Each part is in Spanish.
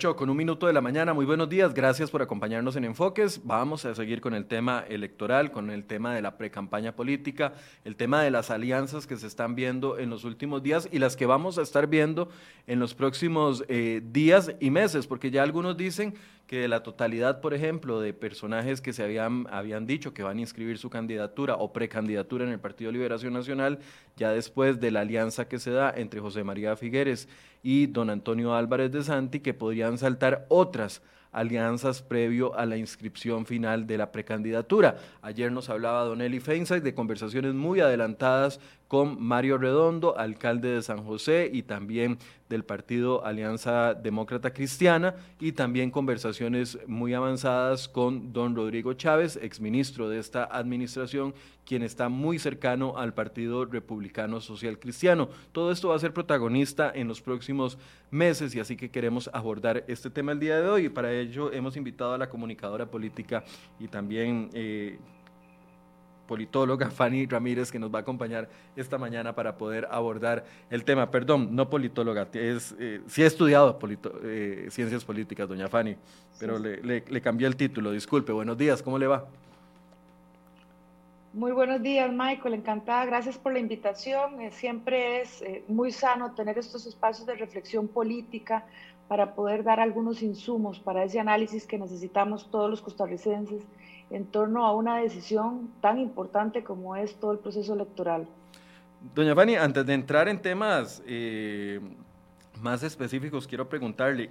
8 con un minuto de la mañana, muy buenos días, gracias por acompañarnos en Enfoques. Vamos a seguir con el tema electoral, con el tema de la precampaña política, el tema de las alianzas que se están viendo en los últimos días y las que vamos a estar viendo en los próximos eh, días y meses, porque ya algunos dicen que la totalidad, por ejemplo, de personajes que se habían, habían dicho que van a inscribir su candidatura o precandidatura en el Partido Liberación Nacional, ya después de la alianza que se da entre José María Figueres y don Antonio Álvarez de Santi, que podrían saltar otras alianzas previo a la inscripción final de la precandidatura. Ayer nos hablaba Don Eli Feinsay de conversaciones muy adelantadas con Mario Redondo, alcalde de San José y también del partido Alianza Demócrata Cristiana y también conversaciones muy avanzadas con don Rodrigo Chávez, exministro de esta administración, quien está muy cercano al Partido Republicano Social Cristiano. Todo esto va a ser protagonista en los próximos meses y así que queremos abordar este tema el día de hoy y para ello hemos invitado a la comunicadora política y también... Eh, politóloga Fanny Ramírez, que nos va a acompañar esta mañana para poder abordar el tema. Perdón, no politóloga, es, eh, sí he estudiado eh, ciencias políticas, doña Fanny, pero le, le, cambié el título, disculpe. Buenos días, ¿cómo le va? Muy buenos días, Michael. Encantada. Gracias por la invitación. Eh, siempre es muy sano tener estos espacios de reflexión política para poder dar algunos insumos para ese análisis que necesitamos todos los costarricenses en torno a una decisión tan importante como es todo el proceso electoral. Doña Fanny, antes de entrar en temas eh, más específicos, quiero preguntarle,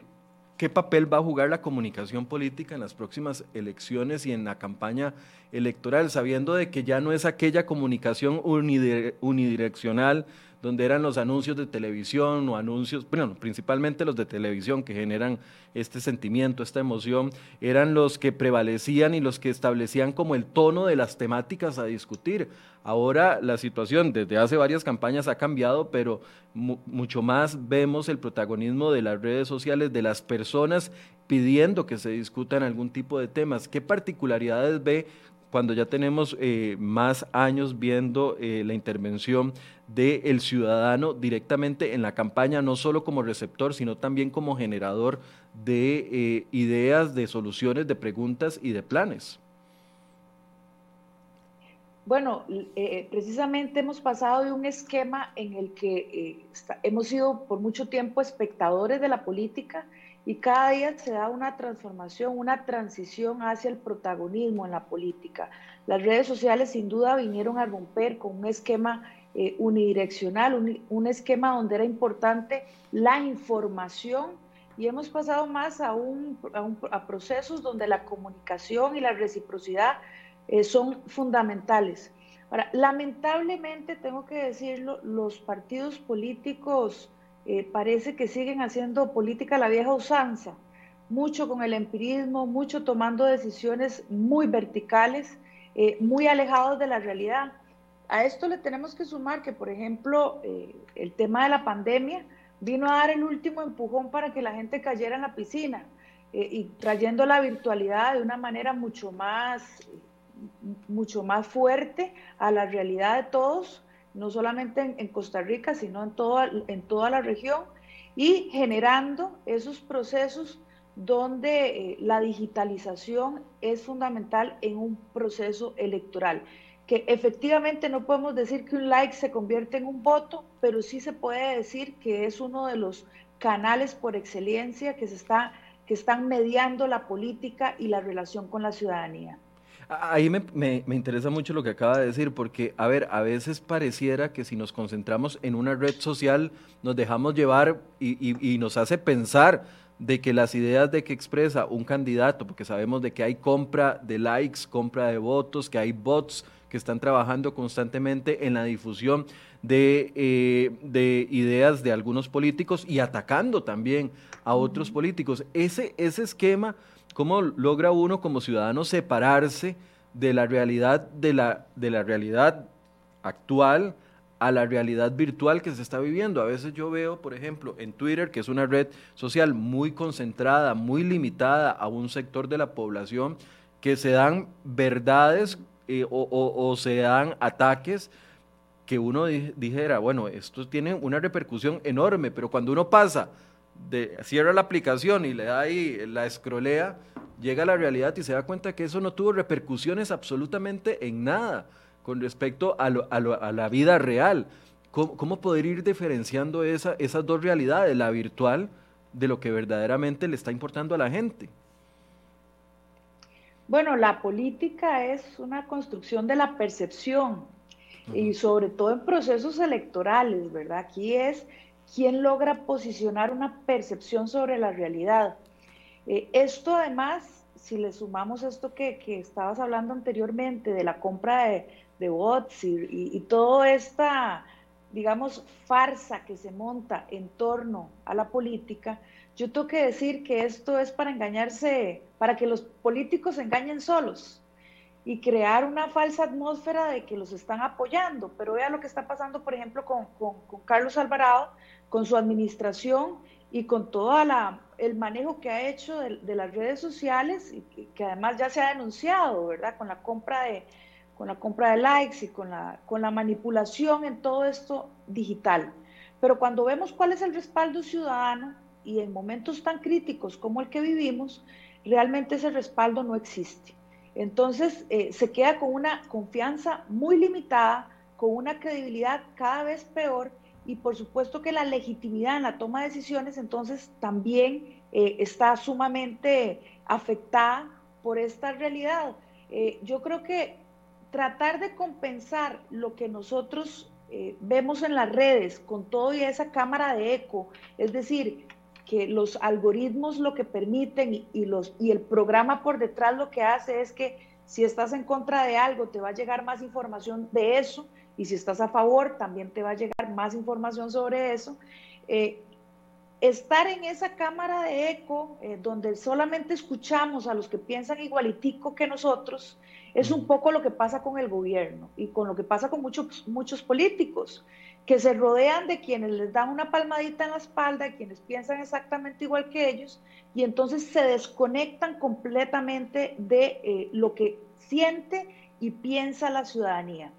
¿qué papel va a jugar la comunicación política en las próximas elecciones y en la campaña electoral, sabiendo de que ya no es aquella comunicación unidireccional donde eran los anuncios de televisión o anuncios, bueno, principalmente los de televisión que generan este sentimiento, esta emoción, eran los que prevalecían y los que establecían como el tono de las temáticas a discutir. Ahora la situación desde hace varias campañas ha cambiado, pero mucho más vemos el protagonismo de las redes sociales, de las personas pidiendo que se discutan algún tipo de temas. ¿Qué particularidades ve cuando ya tenemos eh, más años viendo eh, la intervención del ciudadano directamente en la campaña, no solo como receptor, sino también como generador de eh, ideas, de soluciones, de preguntas y de planes. Bueno, precisamente hemos pasado de un esquema en el que hemos sido por mucho tiempo espectadores de la política y cada día se da una transformación, una transición hacia el protagonismo en la política. Las redes sociales sin duda vinieron a romper con un esquema eh, unidireccional, un, esquema donde era importante la información y hemos pasado más a, un, a, procesos donde la comunicación y la reciprocidad eh, son fundamentales. Ahora, lamentablemente, tengo que decirlo, los partidos políticos eh, parece que siguen haciendo política la vieja usanza, mucho con el empirismo, mucho tomando decisiones muy verticales, eh, muy alejados de la realidad. A esto le tenemos que sumar que, por ejemplo, eh, el tema de la pandemia vino a dar el último empujón para que la gente cayera en la piscina y trayendo la virtualidad de una manera mucho más, mucho más fuerte a la realidad de todos no solamente en, Costa Rica, sino en toda, en toda la región, y generando esos procesos donde eh, la digitalización es fundamental en un proceso electoral, que efectivamente no podemos decir que un like se convierte en un voto, pero sí se puede decir que es uno de los canales por excelencia que, se está, que están mediando la política y la relación con la ciudadanía. Ahí me, me, interesa mucho lo que acaba de decir, porque, a ver, a veces pareciera que si nos concentramos en una red social, nos dejamos llevar y, y, nos hace pensar de que las ideas de que expresa un candidato, porque sabemos de que hay compra de likes, compra de votos, que hay bots que están trabajando constantemente en la difusión de, eh, de ideas de algunos políticos y atacando también a otros políticos. Ese, ese esquema ¿Cómo logra uno como ciudadano separarse de la realidad, de la, de la realidad actual a la realidad virtual que se está viviendo? A veces yo veo, por ejemplo, en Twitter, que es una red social muy concentrada, muy limitada a un sector de la población, que se dan verdades eh, o, se dan ataques que uno dijera, bueno, esto tiene una repercusión enorme, pero cuando uno pasa de, cierra la aplicación y le da ahí la escrolea, llega a la realidad y se da cuenta que eso no tuvo repercusiones absolutamente en nada con respecto a, la vida real. ¿Cómo, poder ir diferenciando esa, esas dos realidades, la virtual de lo que verdaderamente le está importando a la gente? Bueno, la política es una construcción de la percepción y sobre todo en procesos electorales, ¿verdad? Aquí es quién logra posicionar una percepción sobre la realidad. Eh, esto además, si le sumamos esto que, estabas hablando anteriormente de la compra de, de bots y, y, toda esta, digamos, farsa que se monta en torno a la política, yo tengo que decir que esto es para engañarse, para que los políticos se engañen solos y crear una falsa atmósfera de que los están apoyando. Pero vea lo que está pasando, por ejemplo, con, con Carlos Alvarado, con su administración y con todo el manejo que ha hecho de, las redes sociales y que, además ya se ha denunciado, ¿verdad? Con la compra de, con la compra de likes y con la, con la manipulación en todo esto digital. Pero cuando vemos cuál es el respaldo ciudadano y en momentos tan críticos como el que vivimos, realmente ese respaldo no existe. Entonces eh, se queda con una confianza muy limitada, con una credibilidad cada vez peor y por supuesto que la legitimidad en la toma de decisiones entonces también eh, está sumamente afectada por esta realidad. Eh, yo creo que tratar de compensar lo que nosotros vemos en las redes con todo y esa cámara de eco, es decir, que los algoritmos lo que permiten y, los, y el programa por detrás lo que hace es que si estás en contra de algo te va a llegar más información de eso y si estás a favor, también te va a llegar más información sobre eso. Eh, estar en esa cámara de eco, eh, donde solamente escuchamos a los que piensan igualitico que nosotros, es un poco lo que pasa con el gobierno y con lo que pasa con muchos, muchos políticos, que se rodean de quienes les dan una palmadita en la espalda, quienes piensan exactamente igual que ellos, y entonces se desconectan completamente de eh, lo que siente y piensa la ciudadanía.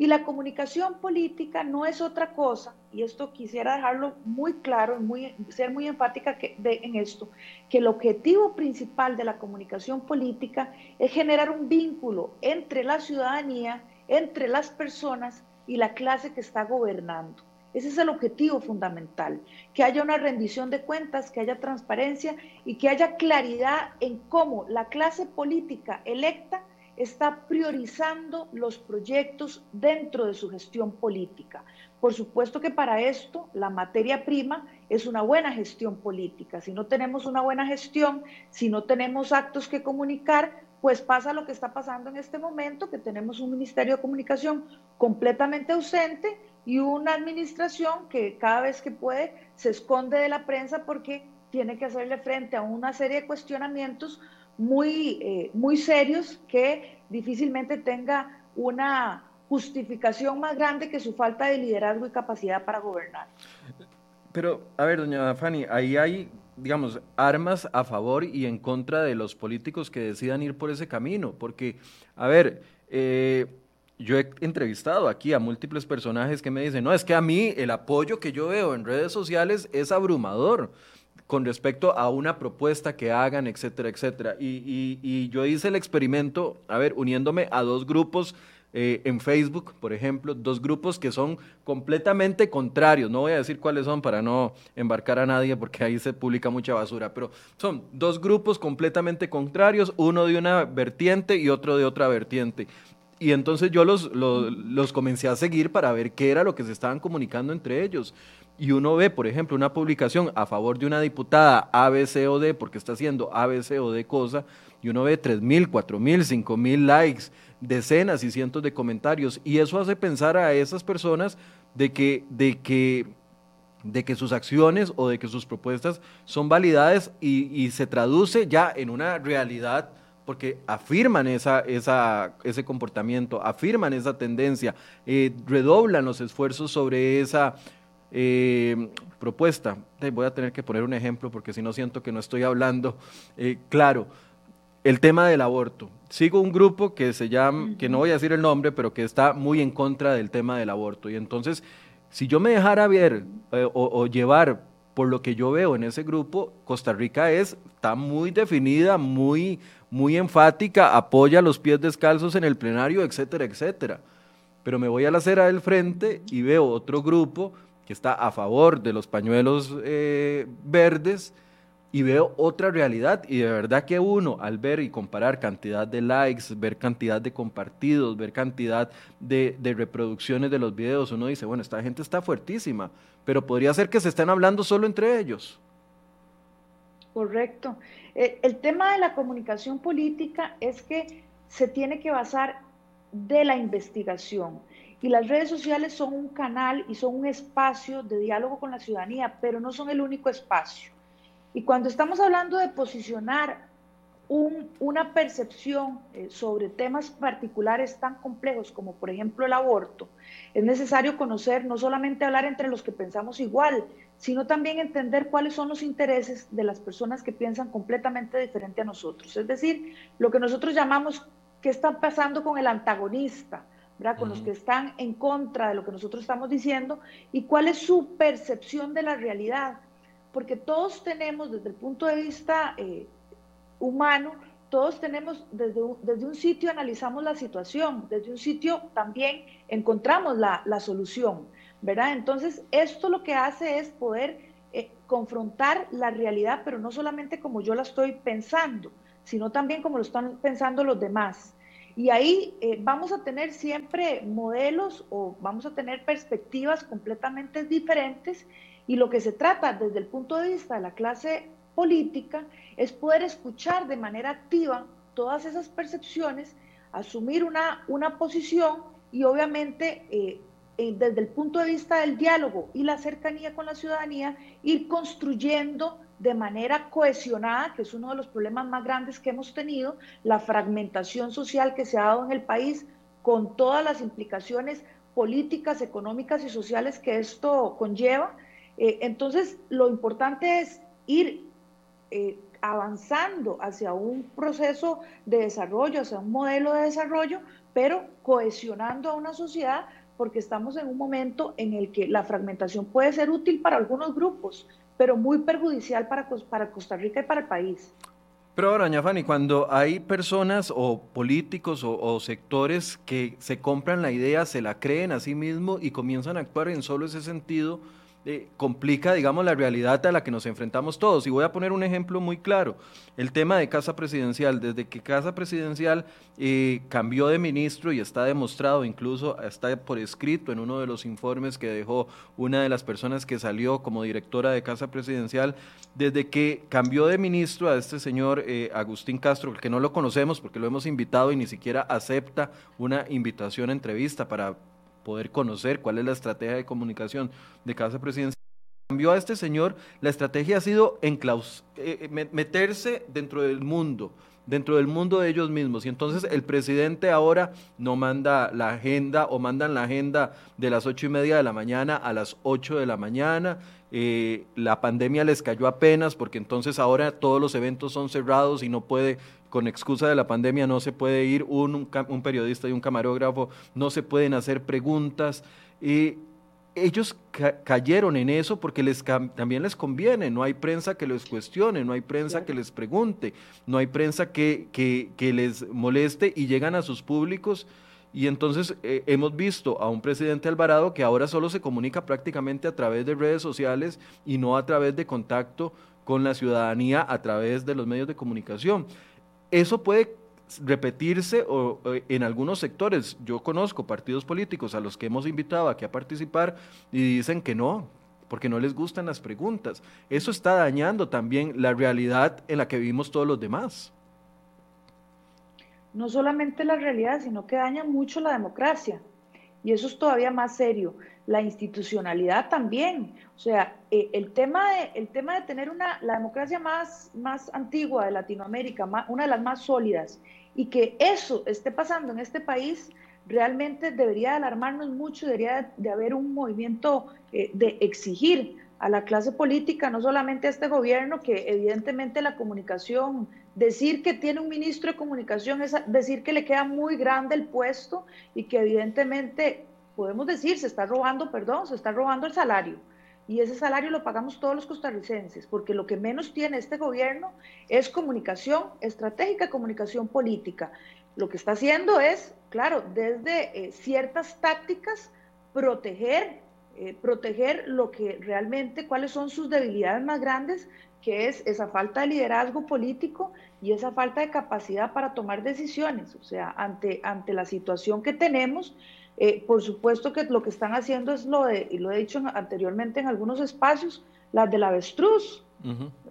Y la comunicación política no es otra cosa, y esto quisiera dejarlo muy claro, muy, ser muy enfática en esto, que el objetivo principal de la comunicación política es generar un vínculo entre la ciudadanía, entre las personas y la clase que está gobernando. Ese es el objetivo fundamental, que haya una rendición de cuentas, que haya transparencia y que haya claridad en cómo la clase política electa está priorizando los proyectos dentro de su gestión política. Por supuesto que para esto la materia prima es una buena gestión política. Si no tenemos una buena gestión, si no tenemos actos que comunicar, pues pasa lo que está pasando en este momento, que tenemos un Ministerio de Comunicación completamente ausente y una administración que cada vez que puede se esconde de la prensa porque tiene que hacerle frente a una serie de cuestionamientos muy, eh, muy serios que difícilmente tenga una justificación más grande que su falta de liderazgo y capacidad para gobernar. Pero, a ver, doña Fanny, ahí hay, digamos, armas a favor y en contra de los políticos que decidan ir por ese camino, porque, a ver, eh, yo he entrevistado aquí a múltiples personajes que me dicen, no, es que a mí el apoyo que yo veo en redes sociales es abrumador con respecto a una propuesta que hagan, etcétera, etcétera. Y, yo hice el experimento, a ver, uniéndome a dos grupos eh, en Facebook, por ejemplo, dos grupos que son completamente contrarios. No voy a decir cuáles son para no embarcar a nadie porque ahí se publica mucha basura, pero son dos grupos completamente contrarios, uno de una vertiente y otro de otra vertiente. Y entonces yo los, los, los comencé a seguir para ver qué era lo que se estaban comunicando entre ellos y uno ve, por ejemplo, una publicación a favor de una diputada A, B, C o D, porque está haciendo A, B, C o D cosa, y uno ve tres mil, cuatro mil, cinco mil likes, decenas y cientos de comentarios, y eso hace pensar a esas personas de que, de que, de que sus acciones o de que sus propuestas son validadas y, se traduce ya en una realidad porque afirman esa, esa, ese comportamiento, afirman esa tendencia, eh, redoblan los esfuerzos sobre esa eh, propuesta, voy a tener que poner un ejemplo porque si no siento que no estoy hablando eh, claro. El tema del aborto. Sigo un grupo que se llama, que no voy a decir el nombre, pero que está muy en contra del tema del aborto. Y entonces, si yo me dejara ver eh, o, llevar por lo que yo veo en ese grupo, Costa Rica es, está muy definida, muy, muy enfática, apoya los pies descalzos en el plenario, etcétera, etcétera. Pero me voy a la acera del frente y veo otro grupo que está a favor de los pañuelos eh, verdes y veo otra realidad y de verdad que uno al ver y comparar cantidad de likes, ver cantidad de compartidos, ver cantidad de, reproducciones de los videos, uno dice, bueno, esta gente está fuertísima, pero podría ser que se estén hablando solo entre ellos. Correcto. Eh, el tema de la comunicación política es que se tiene que basar de la investigación. Y las redes sociales son un canal y son un espacio de diálogo con la ciudadanía, pero no son el único espacio. Y cuando estamos hablando de posicionar una percepción eh, sobre temas particulares tan complejos como por ejemplo el aborto, es necesario conocer, no solamente hablar entre los que pensamos igual, sino también entender cuáles son los intereses de las personas que piensan completamente diferente a nosotros. Es decir, lo que nosotros llamamos qué está pasando con el antagonista, ¿verdad? con los que están en contra de lo que nosotros estamos diciendo y cuál es su percepción de la realidad porque todos tenemos desde el punto de vista eh, humano, todos tenemos desde un, desde un sitio analizamos la situación, desde un sitio también encontramos la, solución, ¿verdad? Entonces, esto lo que hace es poder eh, confrontar la realidad, pero no solamente como yo la estoy pensando, sino también como lo están pensando los demás. Y ahí eh, vamos a tener siempre modelos o vamos a tener perspectivas completamente diferentes. Y lo que se trata desde el punto de vista de la clase política es poder escuchar de manera activa todas esas percepciones, asumir una, una posición y obviamente eh, desde el punto de vista del diálogo y la cercanía con la ciudadanía, ir construyendo de manera cohesionada, que es uno de los problemas más grandes que hemos tenido, la fragmentación social que se ha dado en el país con todas las implicaciones políticas, económicas y sociales que esto conlleva. Eh, entonces, lo importante es ir eh, avanzando hacia un proceso de desarrollo, hacia un modelo de desarrollo, pero cohesionando a una sociedad porque estamos en un momento en el que la fragmentación puede ser útil para algunos grupos, pero muy perjudicial para, para Costa Rica y para el país. Pero ahora, doña Fanny, cuando hay personas o políticos o, o, sectores que se compran la idea, se la creen a sí mismos y comienzan a actuar en solo ese sentido, eh, complica, digamos, la realidad a la que nos enfrentamos todos. Y voy a poner un ejemplo muy claro. El tema de Casa Presidencial. Desde que Casa Presidencial eh, cambió de ministro y está demostrado, incluso está por escrito en uno de los informes que dejó una de las personas que salió como directora de Casa Presidencial, desde que cambió de ministro a este señor eh, Agustín Castro, que no lo conocemos porque lo hemos invitado y ni siquiera acepta una invitación a entrevista para poder conocer cuál es la estrategia de comunicación de Casa Presidencial. Cambió a este señor, la estrategia ha sido enclaus eh, eh, meterse dentro del mundo, dentro del mundo de ellos mismos. Y entonces el presidente ahora no manda la agenda o mandan la agenda de las ocho y media de la mañana a las ocho de la mañana. Eh, la pandemia les cayó apenas porque entonces ahora todos los eventos son cerrados y no puede con excusa de la pandemia no se puede ir un, un, periodista y un camarógrafo, no se pueden hacer preguntas. Y ellos cayeron en eso porque les también les conviene, no hay prensa que los cuestione, no hay prensa que les pregunte, no hay prensa que, que, les moleste y llegan a sus públicos. Y entonces eh, hemos visto a un presidente Alvarado que ahora solo se comunica prácticamente a través de redes sociales y no a través de contacto con la ciudadanía a través de los medios de comunicación. Eso puede repetirse o, en algunos sectores. Yo conozco partidos políticos a los que hemos invitado aquí a participar y dicen que no, porque no les gustan las preguntas. Eso está dañando también la realidad en la que vivimos todos los demás. No solamente la realidad, sino que daña mucho la democracia. Y eso es todavía más serio. La institucionalidad también. O sea, eh, el, tema de, el tema de tener una, la democracia más, más antigua de Latinoamérica, una de las más sólidas, y que eso esté pasando en este país, realmente debería alarmarnos mucho, debería de, haber un movimiento eh, de exigir a la clase política, no solamente a este gobierno, que evidentemente la comunicación, decir que tiene un ministro de comunicación es decir que le queda muy grande el puesto y que evidentemente podemos decir se está robando, perdón, se está robando el salario. Y ese salario lo pagamos todos los costarricenses, porque lo que menos tiene este gobierno es comunicación estratégica, comunicación política. Lo que está haciendo es, claro, desde eh, ciertas tácticas, proteger, eh, proteger lo que realmente, cuáles son sus debilidades más grandes, que es esa falta de liderazgo político y esa falta de capacidad para tomar decisiones. O sea, ante, ante la situación que tenemos, eh, por supuesto que lo que están haciendo es lo de, y lo he dicho anteriormente en algunos espacios, las del avestruz.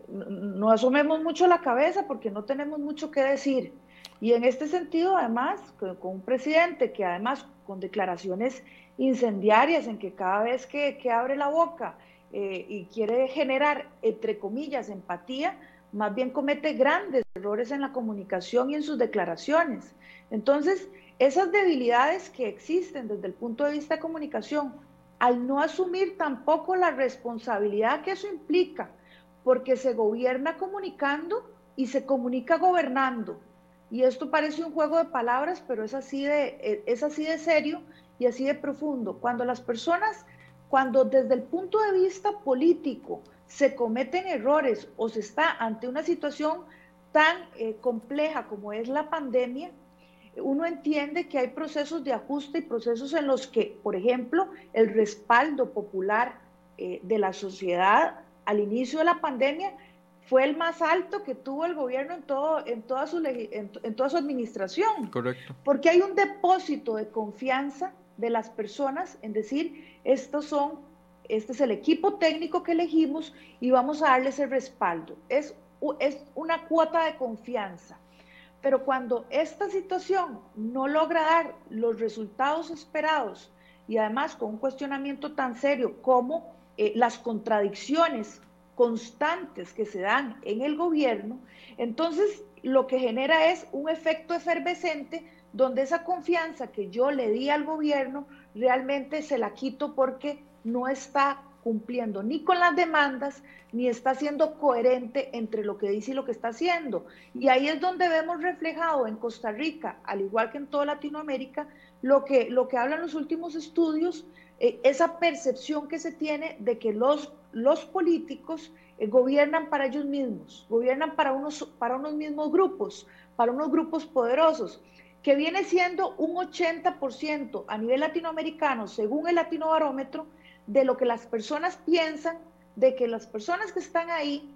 No asomemos mucho la cabeza porque no tenemos mucho que decir. Y en este sentido, además, con, un presidente que además con declaraciones incendiarias en que cada vez que, que abre la boca eh, y quiere generar, entre comillas, empatía, más bien comete grandes errores en la comunicación y en sus declaraciones. Entonces, esas debilidades que existen desde el punto de vista de comunicación, al no asumir tampoco la responsabilidad que eso implica, porque se gobierna comunicando y se comunica gobernando. Y esto parece un juego de palabras, pero es así de, es así de serio y así de profundo. Cuando las personas cuando desde el punto de vista político se cometen errores o se está ante una situación tan eh, compleja como es la pandemia, uno entiende que hay procesos de ajuste y procesos en los que, por ejemplo, el respaldo popular eh, de la sociedad al inicio de la pandemia fue el más alto que tuvo el gobierno en, todo, en, toda, su, en toda su administración. Correcto. Porque hay un depósito de confianza de las personas en decir, estos son, este es el equipo técnico que elegimos y vamos a darles el respaldo. Es, es una cuota de confianza. Pero cuando esta situación no logra dar los resultados esperados y además con un cuestionamiento tan serio como eh, las contradicciones constantes que se dan en el gobierno, entonces lo que genera es un efecto efervescente donde esa confianza que yo le di al gobierno realmente se la quito porque no está cumpliendo ni con las demandas, ni está siendo coherente entre lo que dice y lo que está haciendo. Y ahí es donde vemos reflejado en Costa Rica, al igual que en toda Latinoamérica, lo que, lo que hablan los últimos estudios, eh, esa percepción que se tiene de que los, los políticos eh, gobiernan para ellos mismos, gobiernan para unos, para unos mismos grupos, para unos grupos poderosos que viene siendo un 80% a nivel latinoamericano, según el Latino Barómetro, de lo que las personas piensan de que las personas que están ahí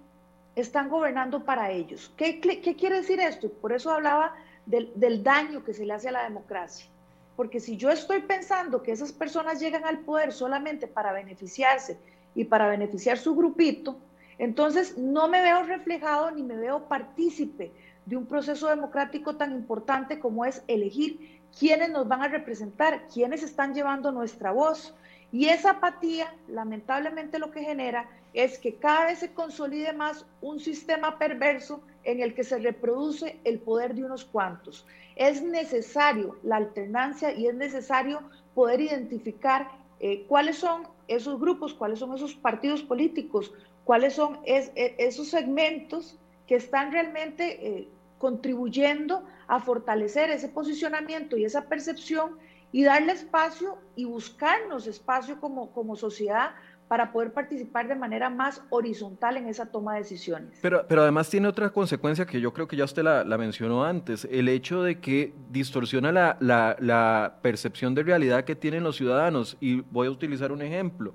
están gobernando para ellos. ¿Qué, quiere decir esto? Por eso hablaba del, del daño que se le hace a la democracia. Porque si yo estoy pensando que esas personas llegan al poder solamente para beneficiarse y para beneficiar su grupito, entonces no me veo reflejado ni me veo partícipe de un proceso democrático tan importante como es elegir quiénes nos van a representar, quiénes están llevando nuestra voz. Y esa apatía, lamentablemente, lo que genera es que cada vez se consolide más un sistema perverso en el que se reproduce el poder de unos cuantos. Es necesario la alternancia y es necesario poder identificar eh, cuáles son esos grupos, cuáles son esos partidos políticos, cuáles son e, esos segmentos que están realmente eh, contribuyendo a fortalecer ese posicionamiento y esa percepción y darle espacio y buscarnos espacio como, como sociedad para poder participar de manera más horizontal en esa toma de decisiones. Pero, pero además tiene otra consecuencia que yo creo que ya usted la, mencionó antes, el hecho de que distorsiona la, la, percepción de realidad que tienen los ciudadanos. Y voy a utilizar un ejemplo.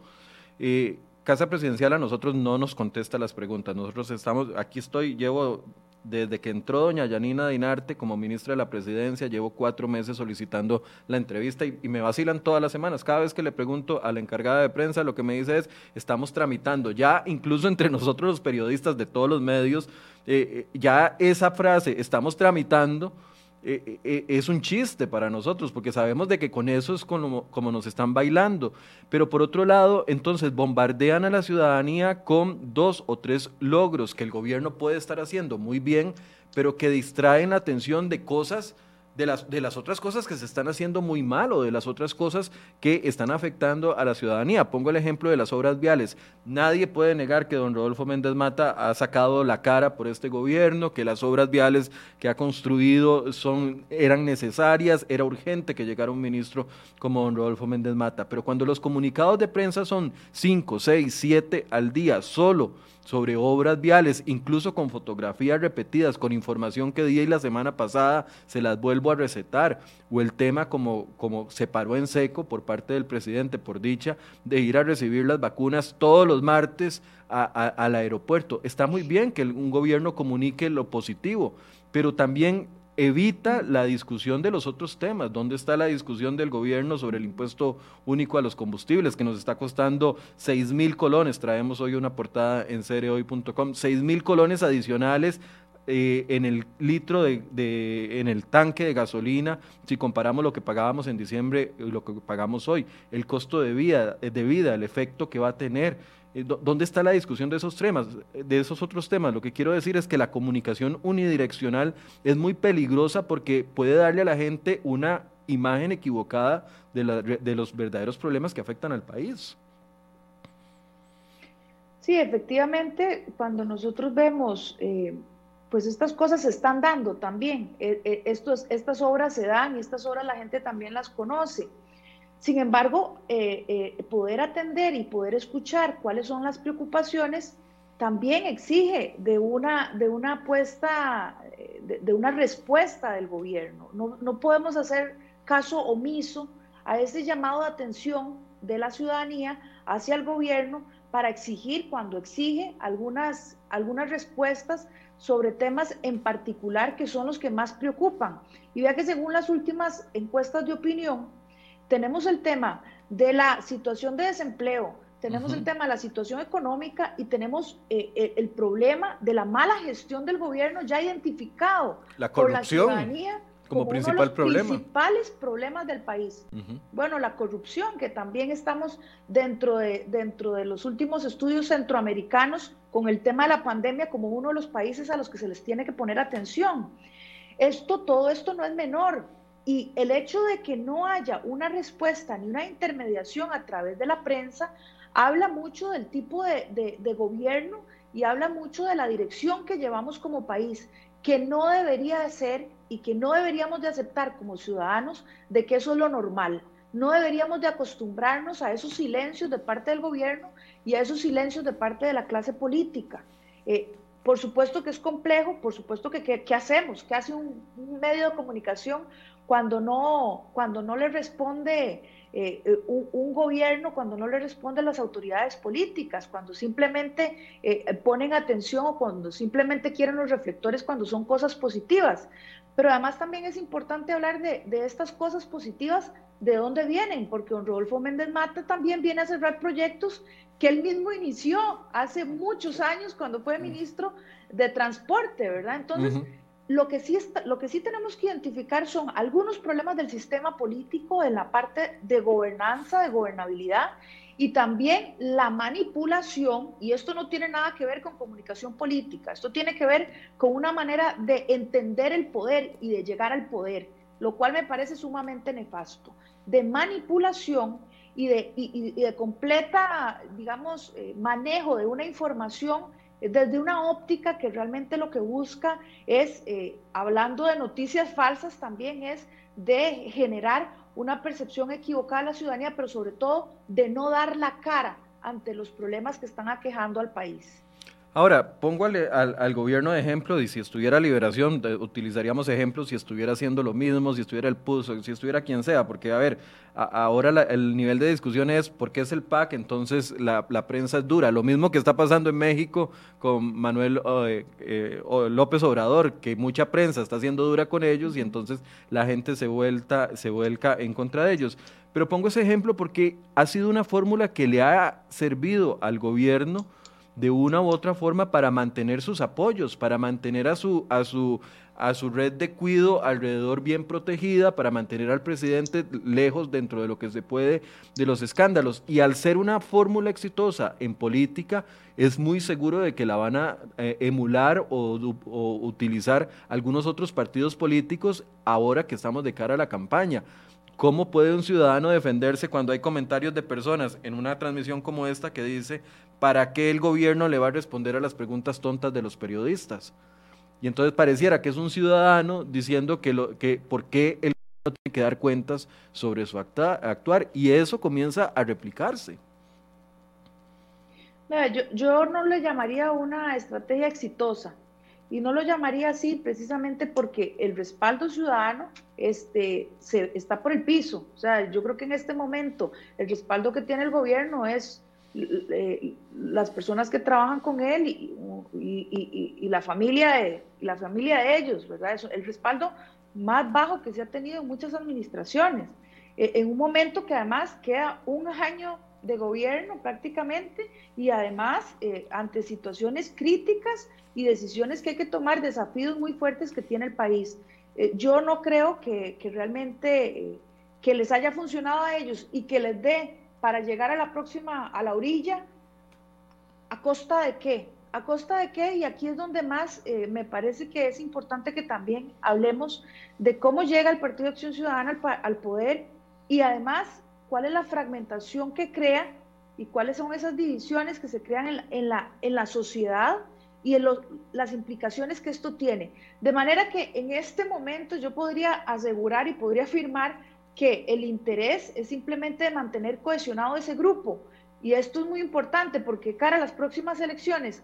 Eh, Casa Presidencial a nosotros no nos contesta las preguntas. Nosotros estamos, aquí estoy, llevo desde que entró doña Yanina Dinarte como ministra de la presidencia, llevo cuatro meses solicitando la entrevista y, me vacilan todas las semanas. Cada vez que le pregunto a la encargada de prensa, lo que me dice es, estamos tramitando. Ya incluso entre nosotros los periodistas de todos los medios, eh, eh, ya esa frase, estamos tramitando, eh, eh, eh, es un chiste para nosotros, porque sabemos de que con eso es como, como, nos están bailando. Pero por otro lado, entonces bombardean a la ciudadanía con dos o tres logros que el gobierno puede estar haciendo muy bien, pero que distraen la atención de cosas de las, de las otras cosas que se están haciendo muy mal o de las otras cosas que están afectando a la ciudadanía. Pongo el ejemplo de las obras viales. Nadie puede negar que don Rodolfo Méndez Mata ha sacado la cara por este gobierno, que las obras viales que ha construido son, eran necesarias, era urgente que llegara un ministro como don Rodolfo Méndez Mata. Pero cuando los comunicados de prensa son cinco, seis, siete al día solo, sobre obras viales, incluso con fotografías repetidas, con información que día y la semana pasada se las vuelvo a recetar, o el tema como, como se paró en seco por parte del presidente, por dicha, de ir a recibir las vacunas todos los martes al aeropuerto. Está muy bien que un gobierno comunique lo positivo, pero también evita la discusión de los otros temas. ¿Dónde está la discusión del gobierno sobre el impuesto único a los combustibles, que nos está costando 6 mil colones? Traemos hoy una portada en cereoy.com, 6 mil colones adicionales eh, en el litro de, en el tanque de gasolina, si comparamos lo que pagábamos en diciembre y lo que pagamos hoy, el costo de vida, de vida, el efecto que va a tener ¿Dónde está la discusión de esos temas, de esos otros temas? Lo que quiero decir es que la comunicación unidireccional es muy peligrosa porque puede darle a la gente una imagen equivocada de, los verdaderos problemas que afectan al país. Sí, efectivamente, cuando nosotros vemos, eh, pues estas cosas se están dando también, eh, estas obras se dan y estas obras la gente también las conoce. Sin embargo, eh, eh, poder atender y poder escuchar cuáles son las preocupaciones también exige de una, de una apuesta, eh, de, una respuesta del gobierno. No, no, podemos hacer caso omiso a ese llamado de atención de la ciudadanía hacia el gobierno para exigir, cuando exige, algunas, algunas respuestas sobre temas en particular que son los que más preocupan. Y vea que según las últimas encuestas de opinión, tenemos el tema de la situación de desempleo, tenemos el tema de la situación económica y tenemos eh, eh, el problema de la mala gestión del gobierno ya identificado la por la ciudadanía como, principal uno de los problema. principales problemas del país. Bueno, la corrupción, que también estamos dentro de, dentro de los últimos estudios centroamericanos con el tema de la pandemia como uno de los países a los que se les tiene que poner atención. Esto, todo esto no es menor. Y el hecho de que no haya una respuesta ni una intermediación a través de la prensa habla mucho del tipo de, gobierno y habla mucho de la dirección que llevamos como país, que no debería de ser y que no deberíamos de aceptar como ciudadanos de que eso es lo normal. No deberíamos de acostumbrarnos a esos silencios de parte del gobierno y a esos silencios de parte de la clase política. Eh, por supuesto que es complejo, por supuesto que ¿qué hacemos? ¿Qué hace un, medio de comunicación cuando no, cuando no le responde eh, eh, un, gobierno, cuando no le responde las autoridades políticas, cuando simplemente eh, ponen atención o cuando simplemente quieren los reflectores cuando son cosas positivas. Pero además también es importante hablar de, de estas cosas positivas, de dónde vienen, porque don Rodolfo Méndez Mata también viene a cerrar proyectos que él mismo inició hace muchos años cuando fue ministro de Transporte, ¿verdad? Entonces, lo que, sí lo que sí tenemos que identificar son algunos problemas del sistema político en la parte de gobernanza, de gobernabilidad y también la manipulación, y esto no tiene nada que ver con comunicación política, esto tiene que ver con una manera de entender el poder y de llegar al poder, lo cual me parece sumamente nefasto, de manipulación y de, de completa, digamos, eh, manejo de una información desde una óptica que realmente lo que busca es, eh, hablando de noticias falsas, también es de generar una percepción equivocada a la ciudadanía, pero sobre todo de no dar la cara ante los problemas que están aquejando al país. Ahora, pongo al, gobierno de ejemplo, y si estuviera Liberación, utilizaríamos ejemplos si estuviera haciendo lo mismo, si estuviera el PUS, si estuviera quien sea, porque, a ver, ahora el nivel de discusión es por qué es el PAC, entonces la, prensa es dura. Lo mismo que está pasando en México con Manuel eh, eh, López Obrador, que mucha prensa está siendo dura con ellos y entonces la gente se, vuelta, se vuelca en contra de ellos. Pero pongo ese ejemplo porque ha sido una fórmula que le ha servido al gobierno de una u otra forma para mantener sus apoyos, para mantener a su, a su, a su red de cuido alrededor bien protegida para mantener al presidente lejos dentro de lo que se puede de los escándalos. Y al ser una fórmula exitosa en política, es muy seguro de que la van a eh, emular o, utilizar algunos otros partidos políticos ahora que estamos de cara a la campaña. ¿Cómo puede un ciudadano defenderse cuando hay comentarios de personas en una transmisión como esta que dice, ¿para qué el gobierno le va a responder a las preguntas tontas de los periodistas? Y entonces pareciera que es un ciudadano diciendo que, lo, que por qué el gobierno tiene que dar cuentas sobre su actuar y eso comienza a replicarse. Yo, yo no le llamaría una estrategia exitosa y no lo llamaría así precisamente porque el respaldo ciudadano este, se, está por el piso. O sea, yo creo que en este momento el respaldo que tiene el gobierno es eh, las personas que trabajan con él y, y, la, familia de, la familia de ellos, ¿verdad? Eso, el respaldo más bajo que se ha tenido en muchas administraciones. Eh, en un momento que además queda un año de gobierno prácticamente y además eh, ante situaciones críticas y decisiones que hay que tomar, desafíos muy fuertes que tiene el país. Eh, yo no creo que, realmente eh, que les haya funcionado a ellos y que les dé para llegar a la próxima, a la orilla, ¿a costa de qué? ¿A costa de qué? Y aquí es donde más me parece que es importante que también hablemos de cómo llega el Partido de Acción Ciudadana al, al poder y además cuál es la fragmentación que crea y cuáles son esas divisiones que se crean en la, en la, sociedad y en las implicaciones que esto tiene. De manera que en este momento yo podría asegurar y podría afirmar que el interés es simplemente mantener cohesionado ese grupo. Y esto es muy importante porque cara a las próximas elecciones,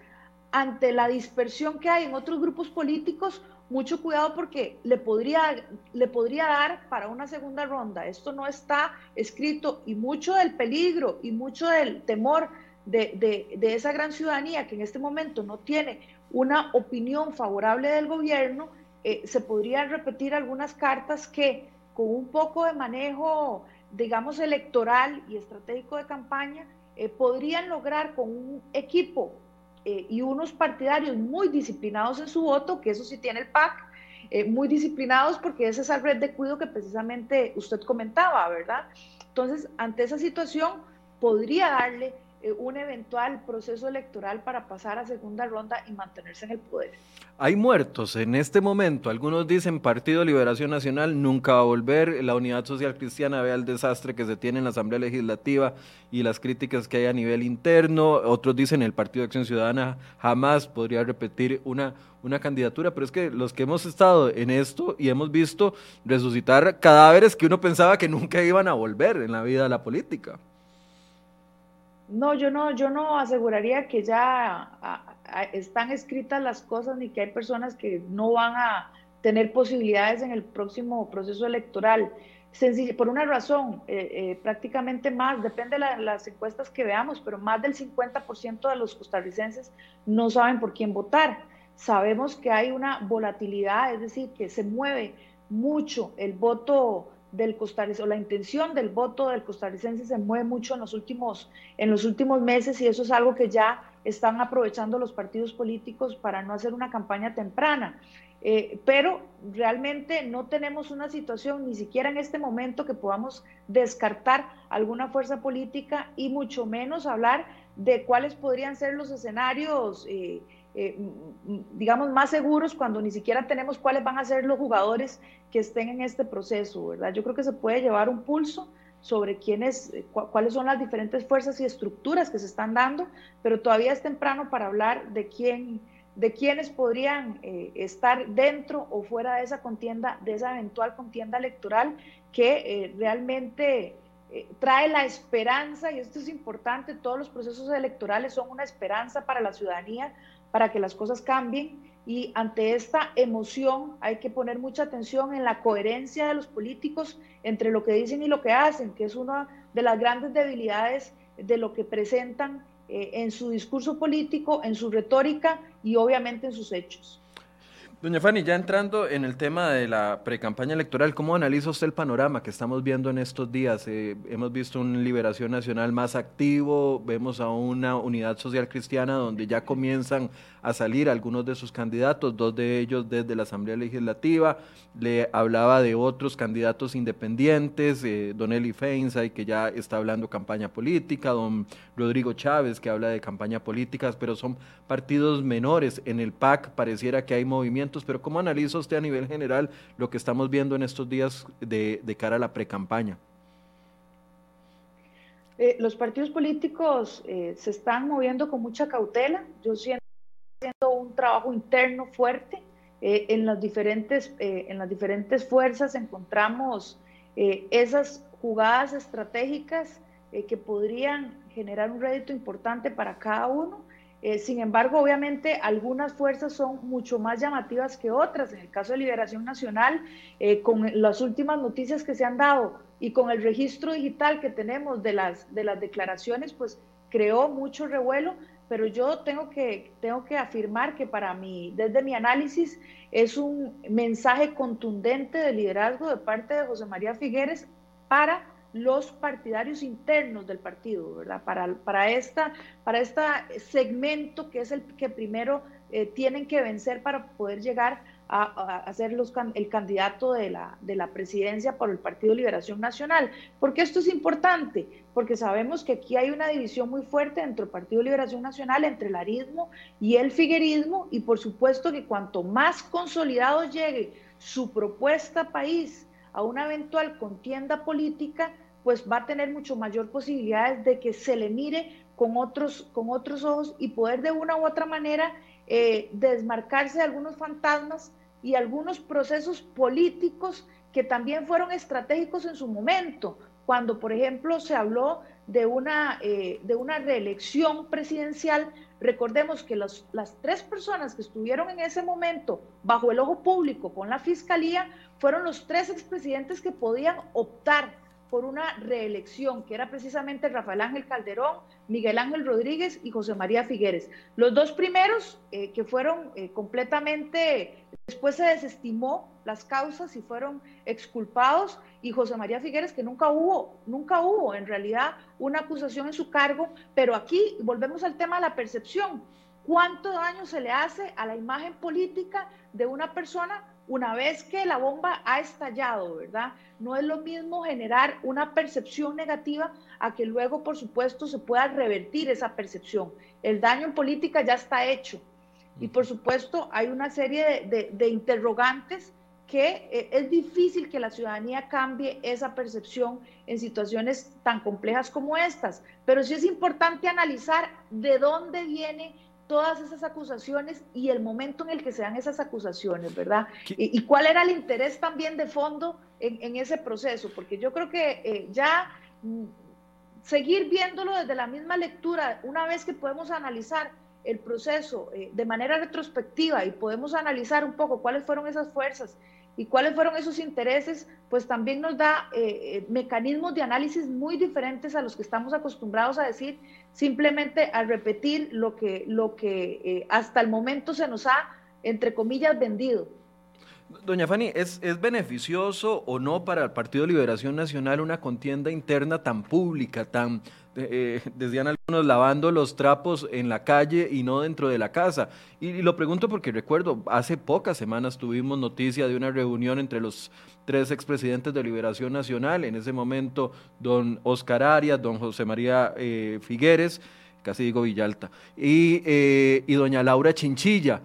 ante la dispersión que hay en otros grupos políticos, mucho cuidado porque le podría, le podría dar para una segunda ronda. Esto no está escrito y mucho del peligro y mucho del temor de, esa gran ciudadanía que en este momento no tiene una opinión favorable del gobierno, eh, se podrían repetir algunas cartas que con un poco de manejo, digamos, electoral y estratégico de campaña, eh, podrían lograr con un equipo eh, y unos partidarios muy disciplinados en su voto, que eso sí tiene el PAC, eh, muy disciplinados porque es esa red de cuidado que precisamente usted comentaba, ¿verdad? Entonces, ante esa situación, podría darle un eventual proceso electoral para pasar a segunda ronda y mantenerse en el poder. Hay muertos en este momento. Algunos dicen Partido Liberación Nacional nunca va a volver. La Unidad Social Cristiana ve el desastre que se tiene en la Asamblea Legislativa y las críticas que hay a nivel interno. Otros dicen el Partido de Acción Ciudadana jamás podría repetir una, una candidatura. Pero es que los que hemos estado en esto y hemos visto resucitar cadáveres que uno pensaba que nunca iban a volver en la vida de la política. No, yo no, yo no aseguraría que ya están escritas las cosas ni que hay personas que no van a tener posibilidades en el próximo proceso electoral. por una razón, eh, eh, prácticamente más, depende de las encuestas que veamos, pero más del 50% de los costarricenses no saben por quién votar. Sabemos que hay una volatilidad, es decir, que se mueve mucho el voto del costarricense, o la intención del voto del costarricense se mueve mucho en los últimos, en los últimos meses y eso es algo que ya están aprovechando los partidos políticos para no hacer una campaña temprana. Eh, pero realmente no tenemos una situación, ni siquiera en este momento, que podamos descartar alguna fuerza política y mucho menos hablar de cuáles podrían ser los escenarios, eh, eh, digamos, más seguros cuando ni siquiera tenemos cuáles van a ser los jugadores que estén en este proceso, ¿verdad? Yo creo que se puede llevar un pulso sobre quiénes, cuáles son las diferentes fuerzas y estructuras que se están dando, pero todavía es temprano para hablar de quién, de quiénes podrían eh, estar dentro o fuera de esa contienda, de esa eventual contienda electoral que eh, realmente eh, trae la esperanza, y esto es importante, todos los procesos electorales son una esperanza para la ciudadanía, para que las cosas cambien y ante esta emoción hay que poner mucha atención en la coherencia de los políticos entre lo que dicen y lo que hacen, que es una de las grandes debilidades de lo que presentan eh, en su discurso político, en su retórica y obviamente en sus hechos. Doña Fanny, ya entrando en el tema de la precampaña electoral, ¿cómo analiza usted el panorama que estamos viendo en estos días? Eh, hemos visto una liberación nacional más activo, vemos a una unidad social cristiana donde ya comienzan a salir algunos de sus candidatos, dos de ellos desde la Asamblea Legislativa, le hablaba de otros candidatos independientes, eh, don Eli Feinsay, que ya está hablando campaña política, don Rodrigo Chávez, que habla de campaña política, pero son partidos menores. En el PAC pareciera que hay movimientos, pero ¿cómo analiza usted a nivel general lo que estamos viendo en estos días de, cara a la precampaña? Eh, los partidos políticos eh, se están moviendo con mucha cautela. Yo siento haciendo un trabajo interno fuerte. Eh, en, las diferentes, en las diferentes fuerzas encontramos esas jugadas estratégicas que podrían generar un rédito importante para cada uno eh, sin embargo, obviamente, algunas fuerzas son mucho más llamativas que otras. En el caso de Liberación Nacional, eh, con las últimas noticias que se han dado y con el registro digital que tenemos de las, de las declaraciones, pues creó mucho revuelo, pero yo tengo que, tengo que afirmar que para mí, desde mi análisis, es un mensaje contundente de liderazgo de parte de José María Figueres para los partidarios internos del partido, ¿verdad? Para, para, esta, para este segmento que es el que primero eh, tienen que vencer para poder llegar a, a, ser los, el candidato de la, de la presidencia por el Partido Liberación Nacional. ¿Por qué esto es importante? Porque sabemos que aquí hay una división muy fuerte dentro del Partido Liberación Nacional entre el arismo y el figuerismo y por supuesto que cuanto más consolidado llegue su propuesta país a una eventual contienda política, pues va a tener mucho mayor posibilidades de que se le mire con otros, con otros ojos y poder de una u otra manera eh, desmarcarse de algunos fantasmas y algunos procesos políticos que también fueron estratégicos en su momento, cuando por ejemplo se habló de una, eh, de una reelección presidencial, recordemos que las tres personas que estuvieron en ese momento bajo el ojo público con la fiscalía fueron los tres expresidentes que podían optar por una reelección, que era precisamente Rafael Ángel Calderón, Miguel Ángel Rodríguez y José María Figueres. Los dos primeros, eh, que fueron eh, completamente, después se desestimó las causas y fueron exculpados, y José María Figueres, que nunca hubo, nunca hubo en realidad una acusación en su cargo, pero aquí volvemos al tema de la percepción. ¿Cuánto daño se le hace a la imagen política de una persona una vez que la bomba ha estallado, ¿verdad? No es lo mismo generar una percepción negativa a que luego, por supuesto, se pueda revertir esa percepción. El daño en política ya está hecho. Y por supuesto, hay una serie de, interrogantes que eh, es difícil que la ciudadanía cambie esa percepción en situaciones tan complejas como estas. Pero sí es importante analizar de dónde viene todas esas acusaciones y el momento en el que se dan esas acusaciones, ¿verdad? Y, cuál era el interés también de fondo en, ese proceso, porque yo creo que eh, ya mm, seguir viéndolo desde la misma lectura, una vez que podemos analizar el proceso eh, de manera retrospectiva y podemos analizar un poco cuáles fueron esas fuerzas y cuáles fueron esos intereses, pues también nos da eh, mecanismos de análisis muy diferentes a los que estamos acostumbrados a decir simplemente al repetir lo que, lo que eh, hasta el momento se nos ha, entre comillas, vendido. Doña Fanny, ¿es, ¿es beneficioso o no para el Partido Liberación Nacional una contienda interna tan pública, tan, eh, decían algunos, lavando los trapos en la calle y no dentro de la casa? Y, lo pregunto porque recuerdo, hace pocas semanas tuvimos noticia de una reunión entre los tres expresidentes de Liberación Nacional, en ese momento don Oscar Arias, don José María eh, Figueres, casi digo Villalta, y, eh, y doña Laura Chinchilla.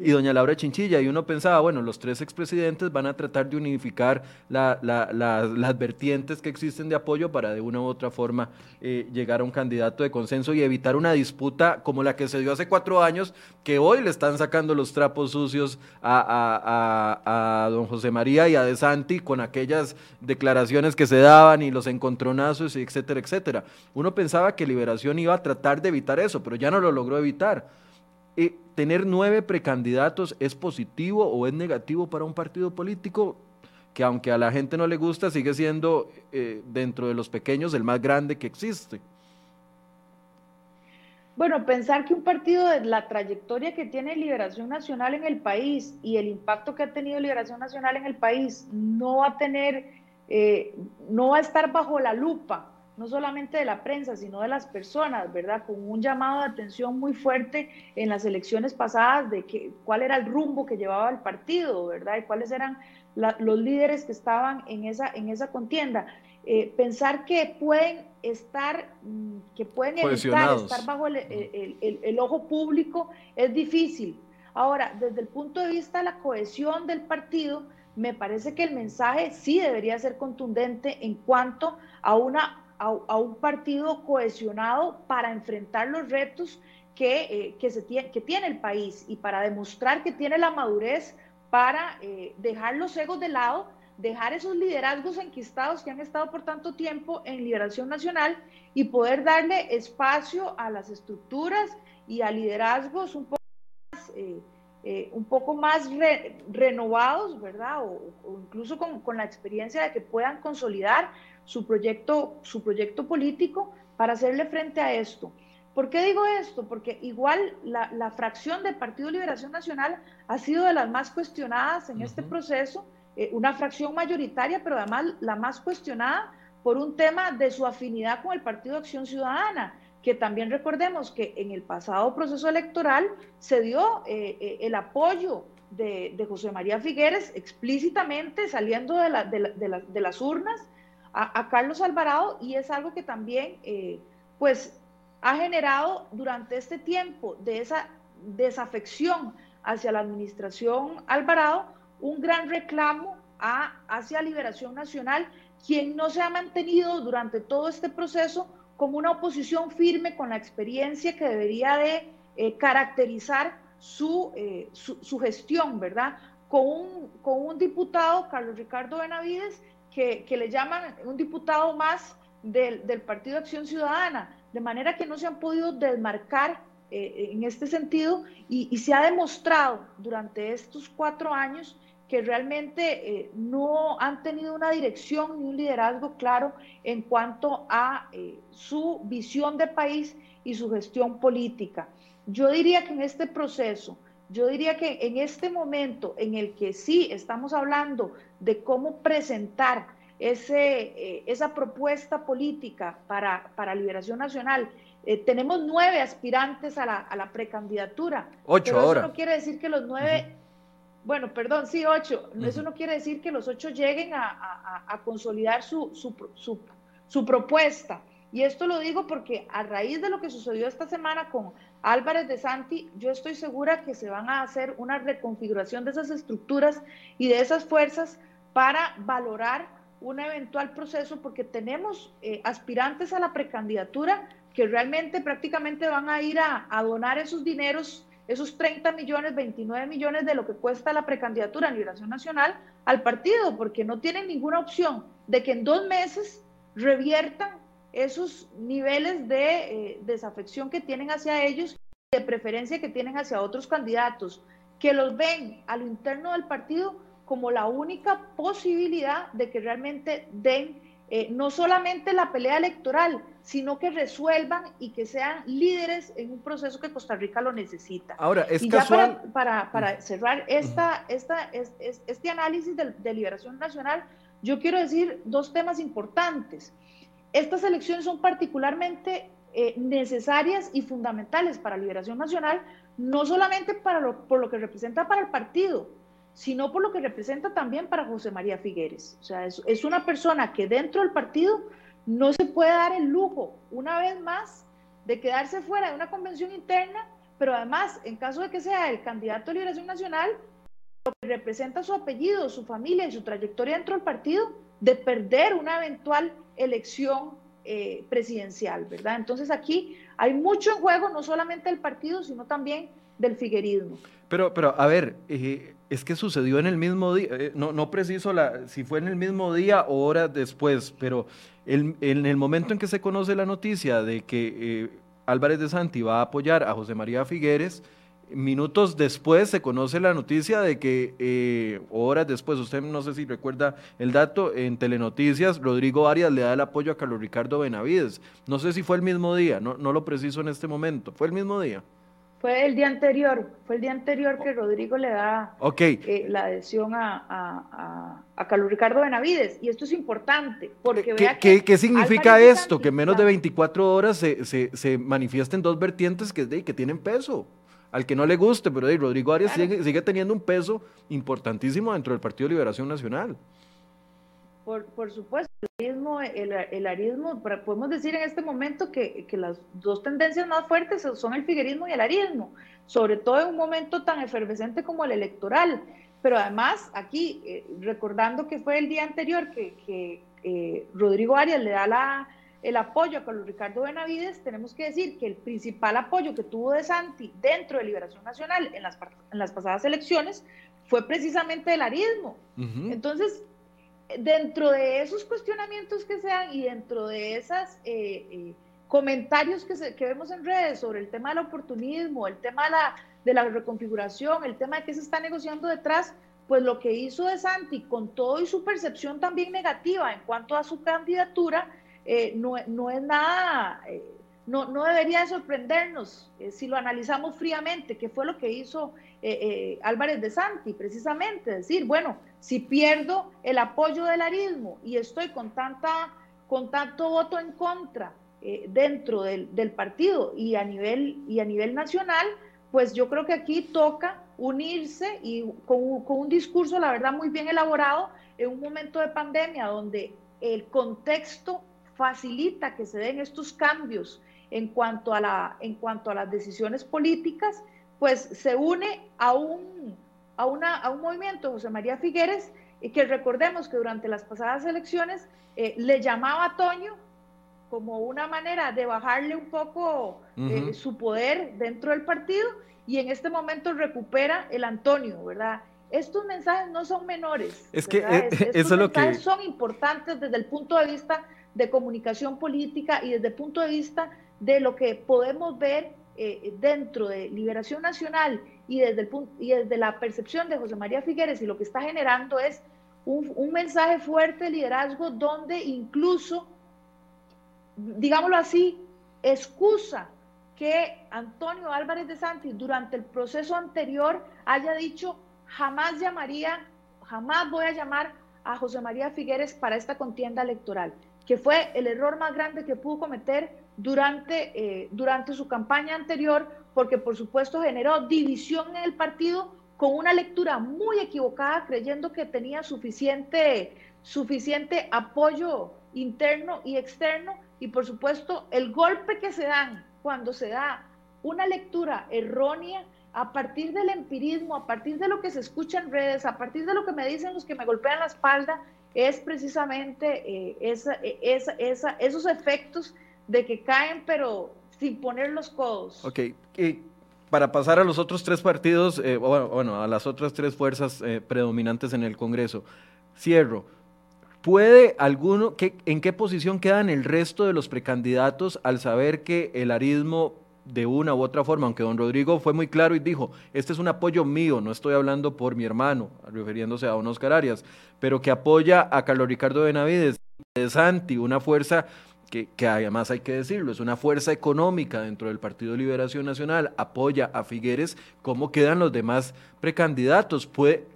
y doña Laura Chinchilla, y uno pensaba, bueno, los tres expresidentes van a tratar de unificar las vertientes que existen de apoyo para de una u otra forma eh, llegar a un candidato de consenso y evitar una disputa como la que se dio hace cuatro años, que hoy le están sacando los trapos sucios a, a don José María y a De Santi con aquellas declaraciones que se daban y los encontronazos, etcétera, etcétera. Uno pensaba que Iba a tratar de evitar eso, pero ya no lo logró evitar ¿Tener nueve precandidatos es positivo o es negativo para un partido político? Que aunque a la gente no le gusta, sigue siendo eh, dentro de los pequeños el más grande que existe. Bueno, pensar que un partido de la trayectoria que tiene Liberación Nacional en el país y el impacto que ha tenido Liberación Nacional en el país no va a tener, eh, no va a estar bajo la lupa, no solamente de la prensa, sino de las personas, ¿verdad? Con un llamado de atención muy fuerte en las elecciones pasadas de que, cuál era el rumbo que llevaba el partido, ¿verdad? Y cuáles eran los líderes que estaban en esa, en esa contienda. Eh, pensar que pueden estar, mm, que pueden evitar estar bajo el, ojo público es difícil. Ahora, desde el punto de vista de la cohesión del partido, me parece que el mensaje sí debería ser contundente en cuanto a, una, a, un partido cohesionado para enfrentar los retos que, eh, que, tiene, que tiene el país y para demostrar que tiene la madurez para eh, dejar los egos de lado dejar esos liderazgos enquistados que han estado por tanto tiempo en Liberación Nacional y poder darle espacio a las estructuras y a liderazgos un poco más, eh, eh, un poco más renovados, ¿verdad? O, incluso con, con, la experiencia de que puedan consolidar su proyecto, su proyecto político para hacerle frente a esto. ¿Por qué digo esto? Porque igual la, la fracción del Partido Liberación Nacional ha sido de las más cuestionadas en este proceso eh, una fracción mayoritaria, pero además la más cuestionada por un tema de su afinidad con el Partido de Acción Ciudadana, que también recordemos que en el pasado proceso electoral se dio eh, eh, el apoyo de, José María Figueres explícitamente saliendo de, de, las urnas a, Carlos Alvarado y es algo que también pues ha generado durante este tiempo de esa desafección hacia la administración Alvarado un gran reclamo a, hacia Liberación Nacional, quien no se ha mantenido durante todo este proceso como una oposición firme con la experiencia que debería de eh, caracterizar su, eh, su, gestión, ¿verdad? Con un, con un diputado, Carlos Ricardo Benavides, que, le llaman un diputado más del, del, Partido Acción Ciudadana, de manera que no se han podido desmarcar eh, en este sentido y, y, se ha demostrado durante estos cuatro años que realmente eh, no han tenido una dirección ni un liderazgo claro en cuanto a eh, su visión de país y su gestión política. Yo diría que en este proceso, yo diría que en este momento en el que sí estamos hablando de cómo presentar ese, eh, esa propuesta política para, para Liberación Nacional, tenemos nueve aspirantes a la, a la precandidatura. Ocho pero ahora. Eso no quiere decir que los nueve bueno, perdón, sí, ocho. Eso no quiere decir que los ocho lleguen a, consolidar su, su, propuesta. Y esto lo digo porque a raíz de lo que sucedió esta semana con Álvarez de Santi, yo estoy segura que se van a hacer una reconfiguración de esas estructuras y de esas fuerzas para valorar un eventual proceso, porque tenemos eh, aspirantes a la precandidatura que realmente prácticamente van a ir a, a donar esos dineros esos 30 millones, 29 millones de lo que cuesta la precandidatura a Liberación Nacional al partido, porque no tienen ninguna opción de que en dos meses reviertan esos niveles de eh, desafección que tienen hacia ellos, de preferencia que tienen hacia otros candidatos, que los ven a lo interno del partido como la única posibilidad de que realmente den eh, no solamente la pelea electoral, sino que resuelvan y que sean líderes en un proceso que Costa Rica lo necesita. Ahora, es y casual... ya para, para, cerrar esta, esta, este análisis de, liberación nacional, yo quiero decir dos temas importantes. Estas elecciones son particularmente eh, necesarias y fundamentales para Liberación Nacional, no solamente por lo que representa para el partido, sino por lo que representa también para José María Figueres. O sea, es, es, una persona que dentro del partido no se puede dar el lujo, una vez más, de quedarse fuera de una convención interna, pero además, en caso de que sea el candidato de Liberación Nacional, lo que representa su apellido, su familia y su trayectoria dentro del partido, de perder una eventual elección eh, presidencial, ¿verdad? Entonces aquí hay mucho en juego, no solamente del partido, sino también del figuerismo. Pero, pero a ver, eh, es que sucedió en el mismo día, eh, no, no preciso la, si fue en el mismo día o horas después, pero en el momento en que se conoce la noticia de que Álvarez de Santi va a apoyar a José María Figueres, minutos después se conoce la noticia de que eh, horas después, usted no sé si recuerda el dato, en Telenoticias Rodrigo Arias le da el apoyo a Carlos Ricardo Benavides. No sé si fue el mismo día, no, no lo preciso en este momento, fue el mismo día. Fue el día anterior, fue el día anterior que Rodrigo le da eh, la adhesión a, Carlos Ricardo Benavides. Y esto es importante, porque ¿Qué, ¿qué, ¿qué significa esto? Que en menos de 24 horas se, se, se manifiesten dos vertientes que, que tienen peso al que no le guste, pero Rodrigo Arias sigue, sigue, teniendo un peso importantísimo dentro del Partido de Liberación Nacional. Por, por supuesto, el arismo, el, arismo, podemos decir en este momento que, que, las dos tendencias más fuertes son el figuerismo y el arismo, sobre todo en un momento tan efervescente como el electoral. Pero además, aquí, eh, recordando que fue el día anterior que, que eh, Rodrigo Arias le da la, el apoyo a Carlos Ricardo Benavides, tenemos que decir que el principal apoyo que tuvo de Santi dentro de Liberación Nacional en las, en las pasadas elecciones fue precisamente el arismo. Entonces, dentro de esos cuestionamientos que se dan y dentro de esos eh, eh, comentarios que, se, que, vemos en redes sobre el tema del oportunismo, el tema de la, de la reconfiguración, el tema de qué se está negociando detrás, pues lo que hizo de Santi, con todo y su percepción también negativa en cuanto a su candidatura, eh, no, es nada, eh, no, no, debería de sorprendernos eh, si lo analizamos fríamente, que fue lo que hizo Álvarez de Santi, precisamente, decir, bueno, si pierdo el apoyo del arismo y estoy con, tanta, con tanto voto en contra dentro del, del, partido y a, nivel, y a nivel nacional, pues yo creo que aquí toca unirse y con, con un discurso, la verdad, muy bien elaborado en un momento de pandemia donde el contexto facilita que se den estos cambios en cuanto a, la, en cuanto a las decisiones políticas, pues se une a un, a una, a un movimiento, José María Figueres, y que recordemos que durante las pasadas elecciones eh, le llamaba a Toño como una manera de bajarle un poco eh, su poder dentro del partido y en este momento recupera el Antonio, ¿verdad? Estos mensajes no son menores. Es que eh, eso es lo que son importantes desde el punto de vista de comunicación política y desde el punto de vista de lo que podemos ver eh, dentro de Liberación Nacional y desde, el punto, y desde la percepción de José María Figueres y lo que está generando es un, un mensaje fuerte de liderazgo donde incluso, digámoslo así, excusa que Antonio Álvarez de Santis durante el proceso anterior haya dicho jamás llamaría, jamás voy a llamar a José María Figueres para esta contienda electoral que fue el error más grande que pudo cometer durante, eh, durante su campaña anterior, porque por supuesto generó división en el partido con una lectura muy equivocada, creyendo que tenía suficiente, suficiente apoyo interno y externo, y por supuesto el golpe que se dan cuando se da una lectura erróea a partir del empirismo, a partir de lo que se escucha en redes, a partir de lo que me dicen los que me golpean la espalda, es precisamente eh, eh, esa, esos efectos de que caen, pero sin poner los codos. Ok, para pasar a los otros tres partidos, eh, bueno, a las otras tres fuerzas predominantes en el Congreso, cierro. ¿Puede alguno, en qué posición quedan el resto de los precandidatos al saber que el arismo de una u otra forma, aunque don Rodrigo fue muy claro y dijo, este es un apoyo mío, no estoy hablando por mi hermano, refiriéndose a don Oscar Arias, pero que apoya a Carlos Ricardo Benavides, de Santi, una fuerza que, además hay que decirlo, es una fuerza económica dentro del Partido Liberación Nacional, apoya a Figueres, ¿cómo quedan los demás precandidatos?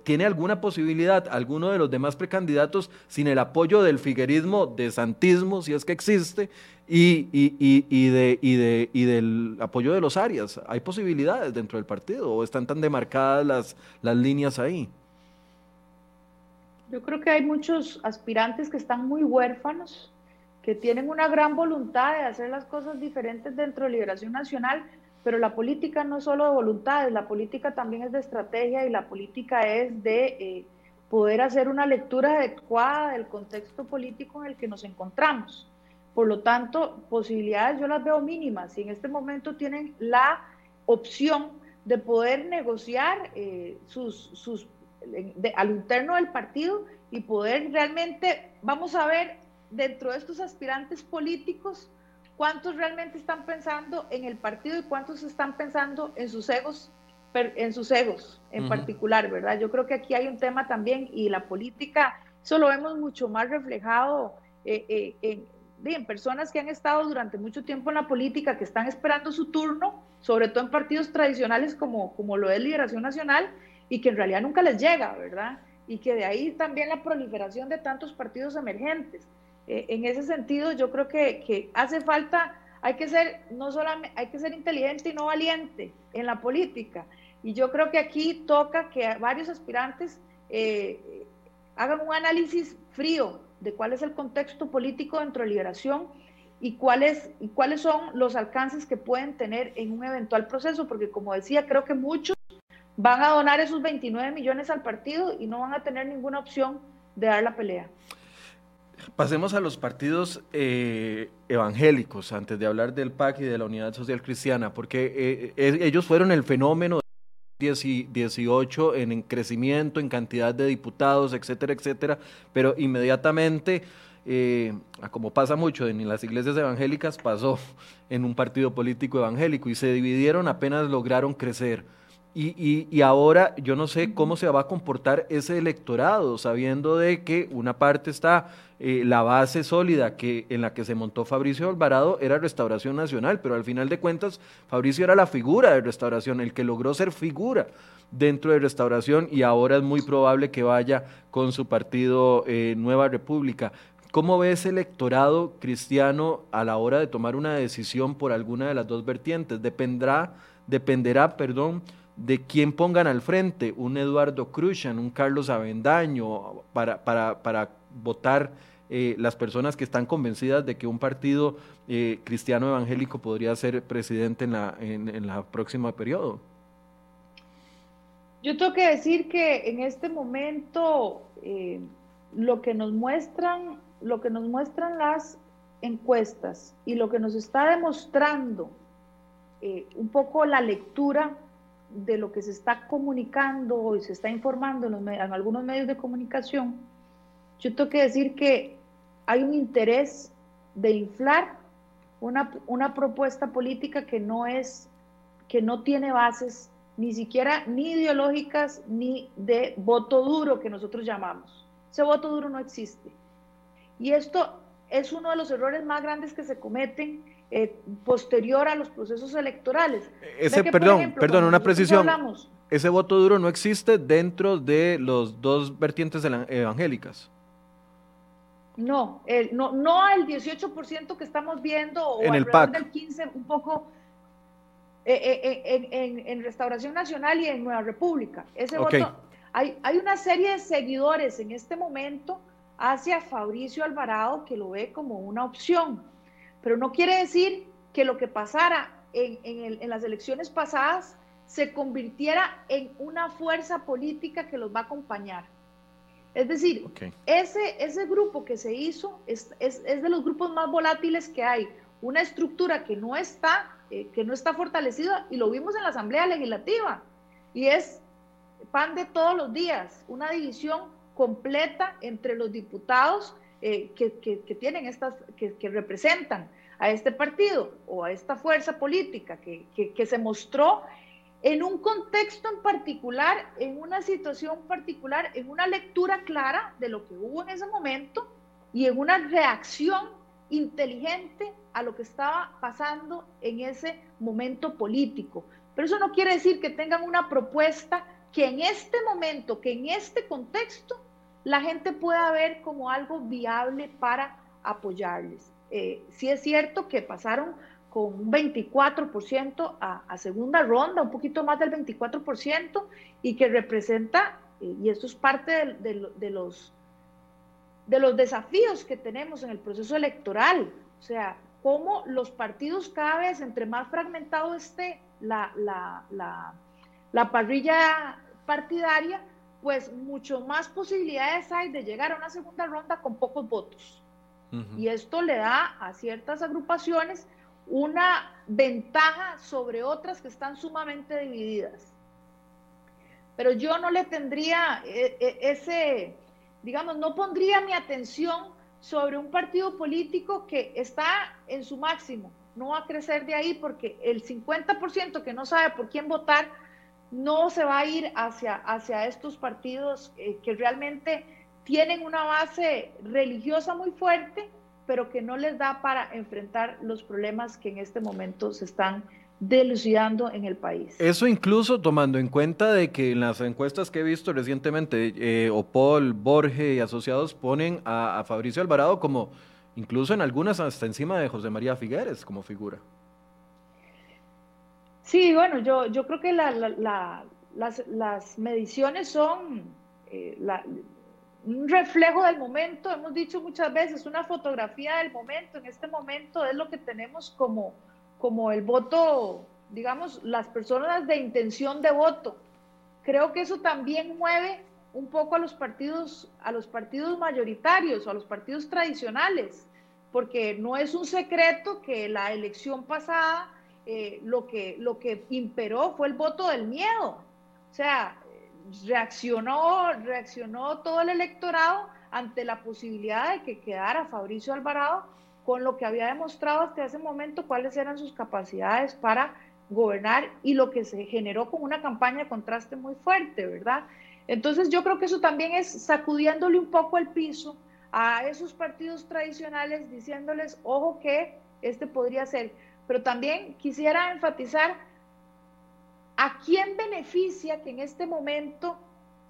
¿Tiene alguna posibilidad alguno de los demás precandidatos sin el apoyo del figuerismo, de santismo, si es que existe, y, y, y del apoyo de los Arias. ¿Hay posibilidades dentro del partido o están tan demarcadas las, las líneas ahí? Yo creo que hay muchos aspirantes que están muy huérfanos, que tienen una gran voluntad de hacer las cosas diferentes dentro de Liberación Nacional, pero la política no es solo de voluntades, la política también es de estrategia y la política es de eh, poder hacer una lectura adecuada del contexto político en el que nos encontramos. Por lo tanto, posibilidades yo las veo mínimas. Si en este momento tienen la opción de poder negociar eh, sus, sus al interno del partido y poder realmente, vamos a ver dentro de estos aspirantes políticos, cuántos realmente están pensando en el partido y cuántos están pensando en sus egos en sus egos en particular, ¿verdad? Yo creo que aquí hay un tema también y la política, eso lo vemos mucho más reflejado eh, eh, en, en, personas que han estado durante mucho tiempo en la política, que están esperando su turno, sobre todo en partidos tradicionales como, como lo es Liberación Nacional, y que en realidad nunca les llega, ¿verdad? Y que de ahí también la proliferación de tantos partidos emergentes. Eh, en ese sentido, yo creo que, que hace falta hay que ser no solamente hay que ser inteligente y no valiente en la política y yo creo que aquí toca que varios aspirantes eh, hagan un análisis frío de cuál es el contexto político dentro de liberación y cuáles, y cuáles son los alcances que pueden tener en un eventual proceso, porque como decía, creo que muchos van a donar esos 29 millones al partido y no van a tener ninguna opción de dar la pelea. Pasemos a los partidos eh, evangélicos, antes de hablar del PAC y de la Unidad Social Cristiana, porque eh, ellos fueron el fenómeno 18 en, crecimiento, en cantidad de diputados, etcétera, etcétera, pero inmediatamente, eh, como pasa mucho en las iglesias evangélicas, pasó en un partido político evangélico y se dividieron apenas lograron crecer. Y, y, ahora yo no sé cómo se va a comportar ese electorado, sabiendo de que una parte está eh, la base sólida que, en la que se montó Fabricio Alvarado era Restauración Nacional, pero al final de cuentas Fabricio era la figura de Restauración, el que logró ser figura dentro de Restauración y ahora es muy probable que vaya con su partido eh, Nueva República. ¿Cómo ve ese electorado cristiano a la hora de tomar una decisión por alguna de las dos vertientes? Dependerá, dependerá, perdón, de quién pongan al frente, un Eduardo Cruzan, un Carlos Avendaño, para, para, para votar eh, las personas que están convencidas de que un partido eh, cristiano evangélico podría ser presidente en la, en, la próxima periodo. Yo tengo que decir que en este momento eh, lo que nos muestran, lo que nos muestran las encuestas y lo que nos está demostrando un poco la lectura de lo que se está comunicando y se está informando en, algunos medios de comunicación, yo tengo que decir que hay un interés de inflar una, una, propuesta política que no es, que no tiene bases ni siquiera ni ideológicas ni de voto duro que nosotros llamamos. Ese voto duro no existe. Y esto es uno de los errores más grandes que se cometen eh, posterior a los procesos electorales. Ese, perdón, perdón, una precisión. ese voto duro no existe dentro de los dos vertientes evangélicas. No, el, no, no el 18% que estamos viendo o en el PAC. del 15 un poco eh, eh, en, en, Restauración Nacional y en Nueva República. Ese voto, hay, hay una serie de seguidores en este momento hacia Fabricio Alvarado que lo ve como una opción pero no quiere decir que lo que pasara en, las elecciones pasadas se convirtiera en una fuerza política que los va a acompañar. Es decir, ese, ese grupo que se hizo es, de los grupos más volátiles que hay. Una estructura que no está, eh, que no está fortalecida y lo vimos en la Asamblea Legislativa. Y es pan de todos los días, una división completa entre los diputados eh, que, tienen estas, que, representan a este partido o a esta fuerza política que, se mostró en un contexto en particular, en una situación particular, en una lectura clara de lo que hubo en ese momento y en una reacción inteligente a lo que estaba pasando en ese momento político. Pero eso no quiere decir que tengan una propuesta que en este momento, que en este contexto, la gente pueda ver como algo viable para apoyarles. Eh, sí es cierto que pasaron con un 24% a, segunda ronda, un poquito más del 24%, y que representa, eh, y esto es parte de, los, de los desafíos que tenemos en el proceso electoral, o sea, cómo los partidos cada vez, entre más fragmentado esté la, la parrilla partidaria, pues mucho más posibilidades hay de llegar a una segunda ronda con pocos votos. Y esto le da a ciertas agrupaciones una ventaja sobre otras que están sumamente divididas. Pero yo no le tendría eh, eh, ese, digamos, no pondría mi atención sobre un partido político que está en su máximo, no va a crecer de ahí porque el 50% que no sabe por quién votar, no se va a ir hacia, hacia estos partidos eh, que realmente tienen una base religiosa muy fuerte, pero que no les da para enfrentar los problemas que en este momento se están delucidando en el país. Eso incluso tomando en cuenta de que en las encuestas que he visto recientemente, eh, Opol, Borge y asociados ponen a, Fabricio Alvarado como, incluso en algunas hasta encima de José María Figueres como figura. Sí, bueno, yo, yo creo que las, mediciones son eh, un reflejo del momento, hemos dicho muchas veces, una fotografía del momento, en este momento es lo que tenemos como como el voto, digamos, las personas de intención de voto. Creo que eso también mueve un poco a los partidos, a los partidos mayoritarios a los partidos tradicionales, porque no es un secreto que la elección pasada eh, lo, que, lo que imperó fue el voto del miedo. O sea, reaccionó, reaccionó todo el electorado ante la posibilidad de que quedara Fabricio Alvarado con lo que había demostrado hasta ese momento cuáles eran sus capacidades para gobernar y lo que se generó con una campaña de contraste muy fuerte, ¿verdad? Entonces yo creo que eso también es sacudiéndole un poco el piso a esos partidos tradicionales, diciéndoles, ojo que este podría ser. Pero también quisiera enfatizar a quién beneficia que en este momento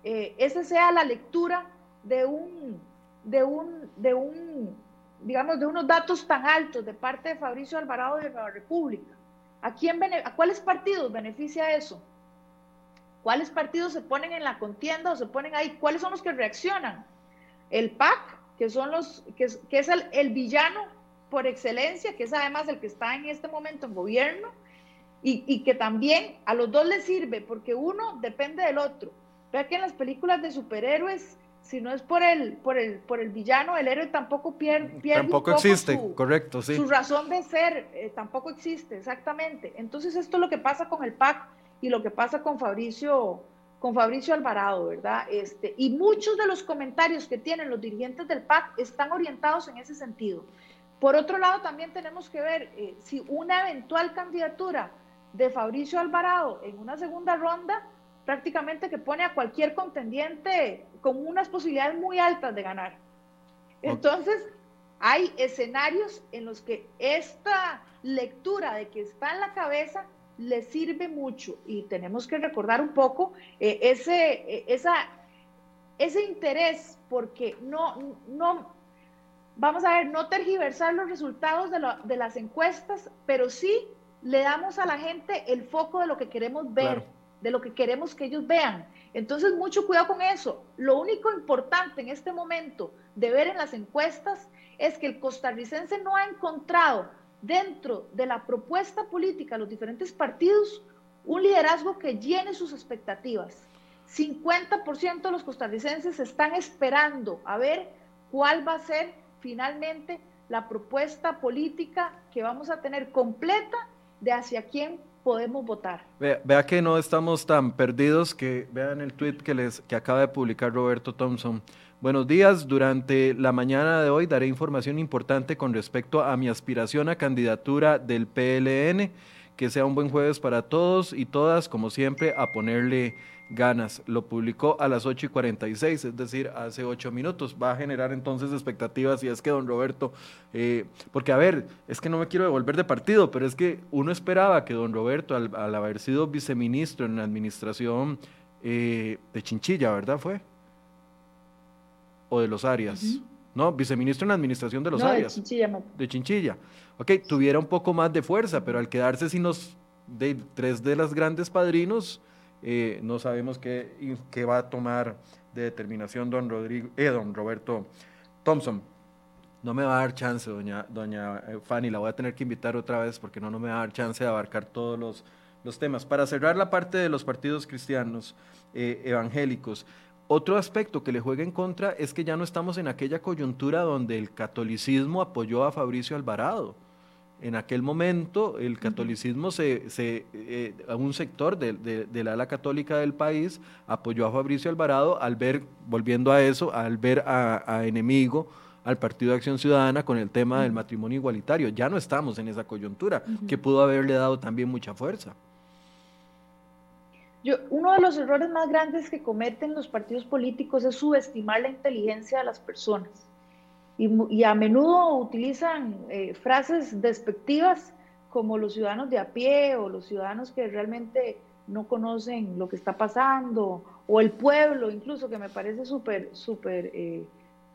eh, esa sea la lectura de un, de un, de un digamos, de unos datos tan altos de parte de Fabricio Alvarado de Nueva República. ¿A, quién ¿A cuáles partidos beneficia eso? ¿Cuáles partidos se ponen en la contienda o se ponen ahí? ¿Cuáles son los que reaccionan? El PAC, que, son los, que, es, el, el, villano por excelencia, que es además el que está en este momento en gobierno, y, y que también a los dos les sirve, porque uno depende del otro. Vea que en las películas de superhéroes si no es por el, por el, por el villano, el héroe tampoco pierde, pierde tampoco existe, correcto, sí. Su razón de ser eh, tampoco existe, exactamente. Entonces esto es lo que pasa con el PAC y lo que pasa con Fabricio, con Fabricio Alvarado, ¿verdad? Este, y muchos de los comentarios que tienen los dirigentes del PAC están orientados en ese sentido. Por otro lado, también tenemos que ver eh, si una eventual candidatura de Fabricio Alvarado en una segunda ronda prácticamente que pone a cualquier contendiente con unas posibilidades muy altas de ganar. Entonces, hay escenarios en los que esta lectura de que está en la cabeza le sirve mucho y tenemos que recordar un poco eh, ese, eh, esa, ese interés porque no, no, vamos a ver, no tergiversar los resultados de, de las encuestas, pero sí le damos a la gente el foco de lo que queremos ver de lo que queremos que ellos vean. Entonces, mucho cuidado con eso. Lo único importante en este momento de ver en las encuestas es que el costarricense no ha encontrado dentro de la propuesta política de los diferentes partidos un liderazgo que llene sus expectativas. 50% de los costarricenses están esperando a ver cuál va a ser finalmente la propuesta política que vamos a tener completa de hacia quién podemos votar. Vea, que no estamos tan perdidos que vean el tweet que, les, que acaba de publicar Roberto Thompson. Buenos días, durante la mañana de hoy daré información importante con respecto a mi aspiración a candidatura del PLN. Que sea un buen jueves para todos y todas, como siempre, a ponerle ganas. Lo publicó a las 8 y 46, es decir, hace 8 minutos. Va a generar entonces expectativas y es que don Roberto, eh, porque a ver, es que no me quiero devolver de partido, pero es que uno esperaba que don Roberto, al, haber sido viceministro en la administración eh, de Chinchilla, ¿verdad fue? O de los Arias. No, viceministro en la administración de los Arias. De Chinchilla. De Chinchilla. Ok, tuviera un poco más de fuerza, pero al quedarse sin los de, tres de las grandes padrinos, eh, no sabemos qué, qué, va a tomar de determinación don, Rodrigo, eh, don Roberto Thompson. No me va a dar chance, doña, doña eh, Fanny, la voy a tener que invitar otra vez porque no, no me va a dar chance de abarcar todos los, los temas. Para cerrar la parte de los partidos cristianos evangélicos, otro aspecto que le juega en contra es que ya no estamos en aquella coyuntura donde el catolicismo apoyó a Fabricio Alvarado en aquel momento el catolicismo, se, se eh, un sector de, la ala católica del país apoyó a Fabricio Alvarado al ver, volviendo a eso, al ver a, enemigo al Partido de Acción Ciudadana con el tema del matrimonio igualitario. Ya no estamos en esa coyuntura, que pudo haberle dado también mucha fuerza. Yo, uno de los errores más grandes que cometen los partidos políticos es subestimar la inteligencia de las personas. Y, a menudo utilizan eh, frases despectivas como los ciudadanos de a pie o los ciudadanos que realmente no conocen lo que está pasando, o el pueblo incluso, que me parece súper, súper eh,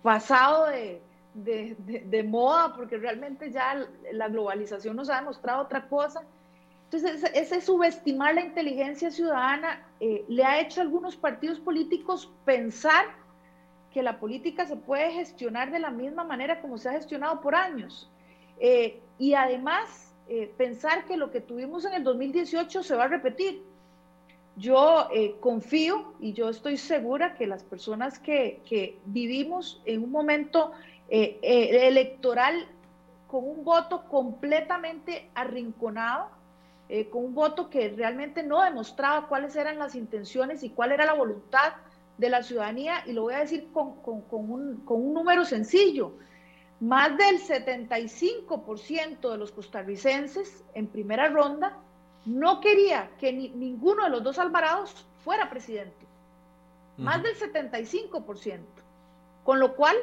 pasado de, de, moda, porque realmente ya la globalización nos ha demostrado otra cosa. Entonces, ese, subestimar la inteligencia ciudadana eh, le ha hecho a algunos partidos políticos pensar que la política se puede gestionar de la misma manera como se ha gestionado por años. Eh, y además, eh, pensar que lo que tuvimos en el 2018 se va a repetir. Yo confío y yo estoy segura que las personas que, que vivimos en un momento eh, eh, electoral con un voto completamente arrinconado, eh, con un voto que realmente no demostraba cuáles eran las intenciones y cuál era la voluntad de la ciudadanía, y lo voy a decir con, un, con un, número sencillo. Más del 75% de los costarricenses en primera ronda no quería que ninguno de los dos Alvarados fuera presidente. Más del 75%. Con lo cual,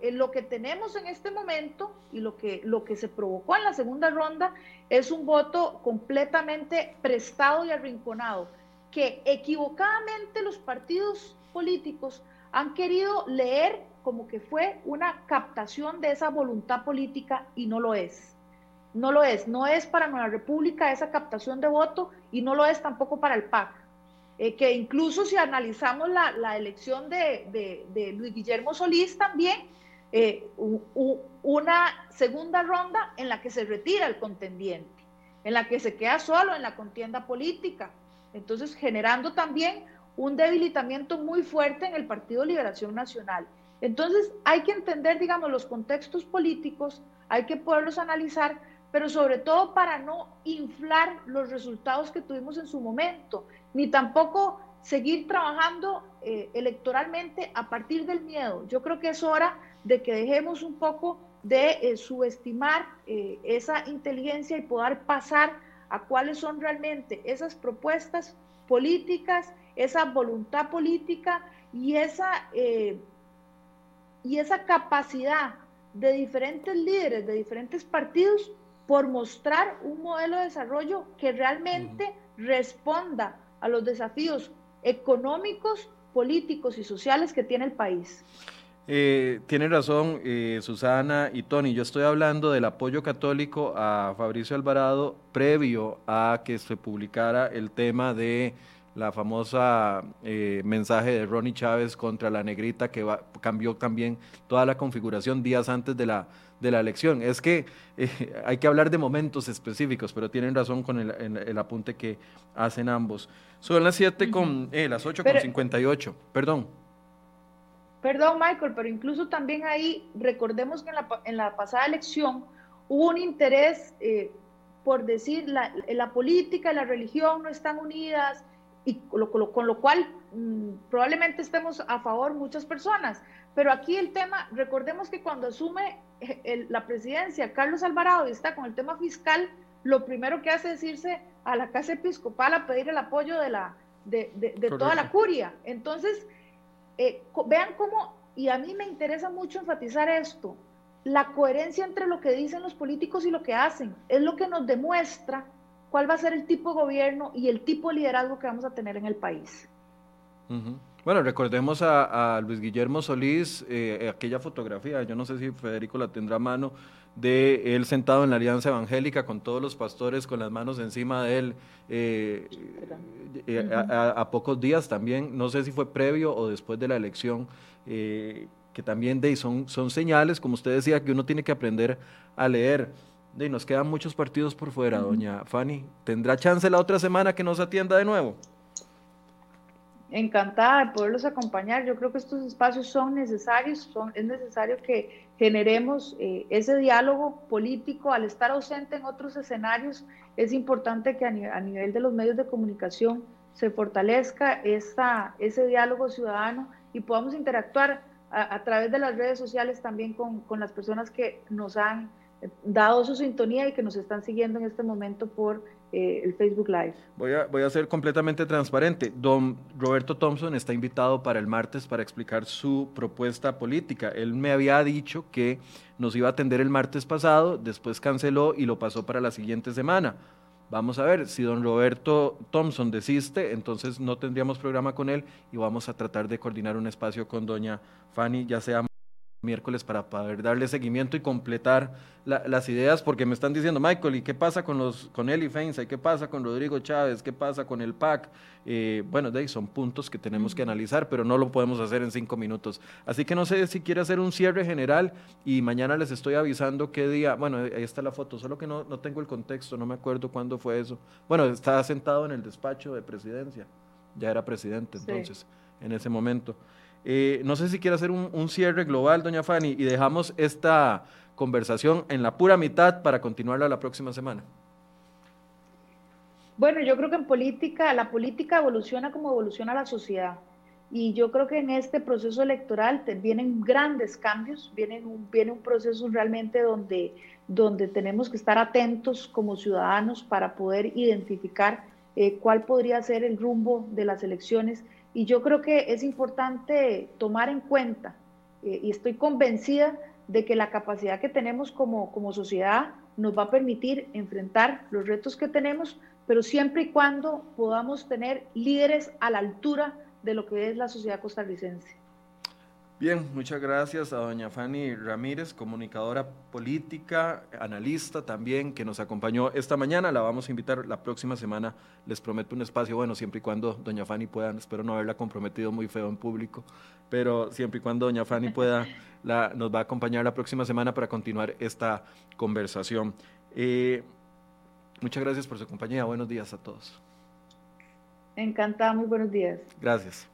eh, lo que tenemos en este momento y lo que, lo que se provocó en la segunda ronda es un voto completamente prestado y arrinconado, que equivocadamente los partidos políticos han querido leer como que fue una captación de esa voluntad política y no lo es. No lo es, no es para Nueva República esa captación de voto y no lo es tampoco para el PAC. Eh, que incluso si analizamos la, elección de, de Luis Guillermo Solís también, eh, una segunda ronda en la que se retira el contendiente, en la que se queda solo en la contienda política, entonces generando también un debilitamiento muy fuerte en el Partido Liberación Nacional. Entonces hay que entender, digamos, los contextos políticos, hay que poderlos analizar, pero sobre todo para no inflar los resultados que tuvimos en su momento, ni tampoco seguir trabajando eh, electoralmente a partir del miedo. Yo creo que es hora de que dejemos un poco de eh, subestimar eh, esa inteligencia y poder pasar a cuáles son realmente esas propuestas políticas, esa voluntad política y esa, y esa capacidad de diferentes líderes, de diferentes partidos, por mostrar un modelo de desarrollo que realmente responda a los desafíos económicos, políticos y sociales que tiene el país. Eh, tiene razón eh, Susana y Tony, yo estoy hablando del apoyo católico a Fabricio Alvarado previo a que se publicara el tema de la famosa eh, mensaje de Ronnie Chávez contra la negrita que cambió también toda la configuración días antes de la, de la elección. Es que hay que hablar de momentos específicos, pero tienen razón con el, apunte que hacen ambos. Son las 7 con, eh, las 8 con 58, perdón. Perdón, Michael, pero incluso también ahí, recordemos que en la, en la pasada elección hubo un interés eh, por decir la, la política y la religión no están unidas, y con lo, cual mm, probablemente estemos a favor muchas personas. Pero aquí el tema, recordemos que cuando asume eh, la presidencia Carlos Alvarado y está con el tema fiscal, lo primero que hace es irse a la Casa Episcopal a pedir el apoyo de, la, de, de, toda la curia. Entonces, eh, vean cómo, y a mí me interesa mucho enfatizar esto, la coherencia entre lo que dicen los políticos y lo que hacen, es lo que nos demuestra cuál va a ser el tipo de gobierno y el tipo de liderazgo que vamos a tener en el país. Bueno, recordemos a, Luis Guillermo Solís, eh, aquella fotografía, yo no sé si Federico la tendrá a mano, de él sentado en la Alianza Evangélica con todos los pastores con las manos encima de él, eh, eh, a, pocos días también, no sé si fue previo o después de la elección, que también de, son, son señales, como usted decía, que uno tiene que aprender a leer. Y nos quedan muchos partidos por fuera, doña Fanny. ¿Tendrá chance la otra semana que nos atienda de nuevo? Encantada de poderlos acompañar. Yo creo que estos espacios son necesarios, son, es necesario que generemos eh, ese diálogo político. Al estar ausente en otros escenarios, es importante que a, nivel, de los medios de comunicación se fortalezca esta, ese diálogo ciudadano y podamos interactuar a, través de las redes sociales también con, con las personas que nos han dado su sintonía y que nos están siguiendo en este momento por eh, el Facebook Live. Voy a, voy a ser completamente transparente. Don Roberto Thompson está invitado para el martes para explicar su propuesta política. Él me había dicho que nos iba a atender el martes pasado, después canceló y lo pasó para la siguiente semana. Vamos a ver, si don Roberto Thompson desiste, entonces no tendríamos programa con él y vamos a tratar de coordinar un espacio con doña Fanny, ya sea miércoles para poder darle seguimiento y completar las ideas, porque me están diciendo, Michael, ¿y qué pasa con los con Eli Feinstein? ¿Qué pasa con Rodrigo Chávez? ¿Qué pasa con el PAC? Eh, bueno, de ahí son puntos que tenemos que analizar, pero no lo podemos hacer en cinco minutos. Así que no sé si quiere hacer un cierre general y mañana les estoy avisando qué día, bueno, ahí está la foto, solo que no, no tengo el contexto, no me acuerdo cuándo fue eso. Bueno, estaba sentado en el despacho de presidencia, ya era presidente entonces, en ese momento. Eh, no sé si quiere hacer un, cierre global, doña Fanny, y dejamos esta conversación en la pura mitad para continuarla la próxima semana. Bueno, yo creo que en política, la política evoluciona como evoluciona la sociedad. Y yo creo que en este proceso electoral vienen grandes cambios, viene un, viene un proceso realmente donde, donde tenemos que estar atentos como ciudadanos para poder identificar eh, cuál podría ser el rumbo de las elecciones y yo creo que es importante tomar en cuenta, eh, y estoy convencida de que la capacidad que tenemos como, como sociedad nos va a permitir enfrentar los retos que tenemos, pero siempre y cuando podamos tener líderes a la altura de lo que es la sociedad costarricense. Bien, muchas gracias a doña Fanny Ramírez, comunicadora política, analista también, que nos acompañó esta mañana. La vamos a invitar la próxima semana. Les prometo un espacio, bueno, siempre y cuando doña Fanny pueda, espero no haberla comprometido muy feo en público, pero siempre y cuando doña Fanny pueda, la, nos va a acompañar la próxima semana para continuar esta conversación. Eh, muchas gracias por su compañía. Buenos días a todos. Encantada, muy buenos días. Gracias.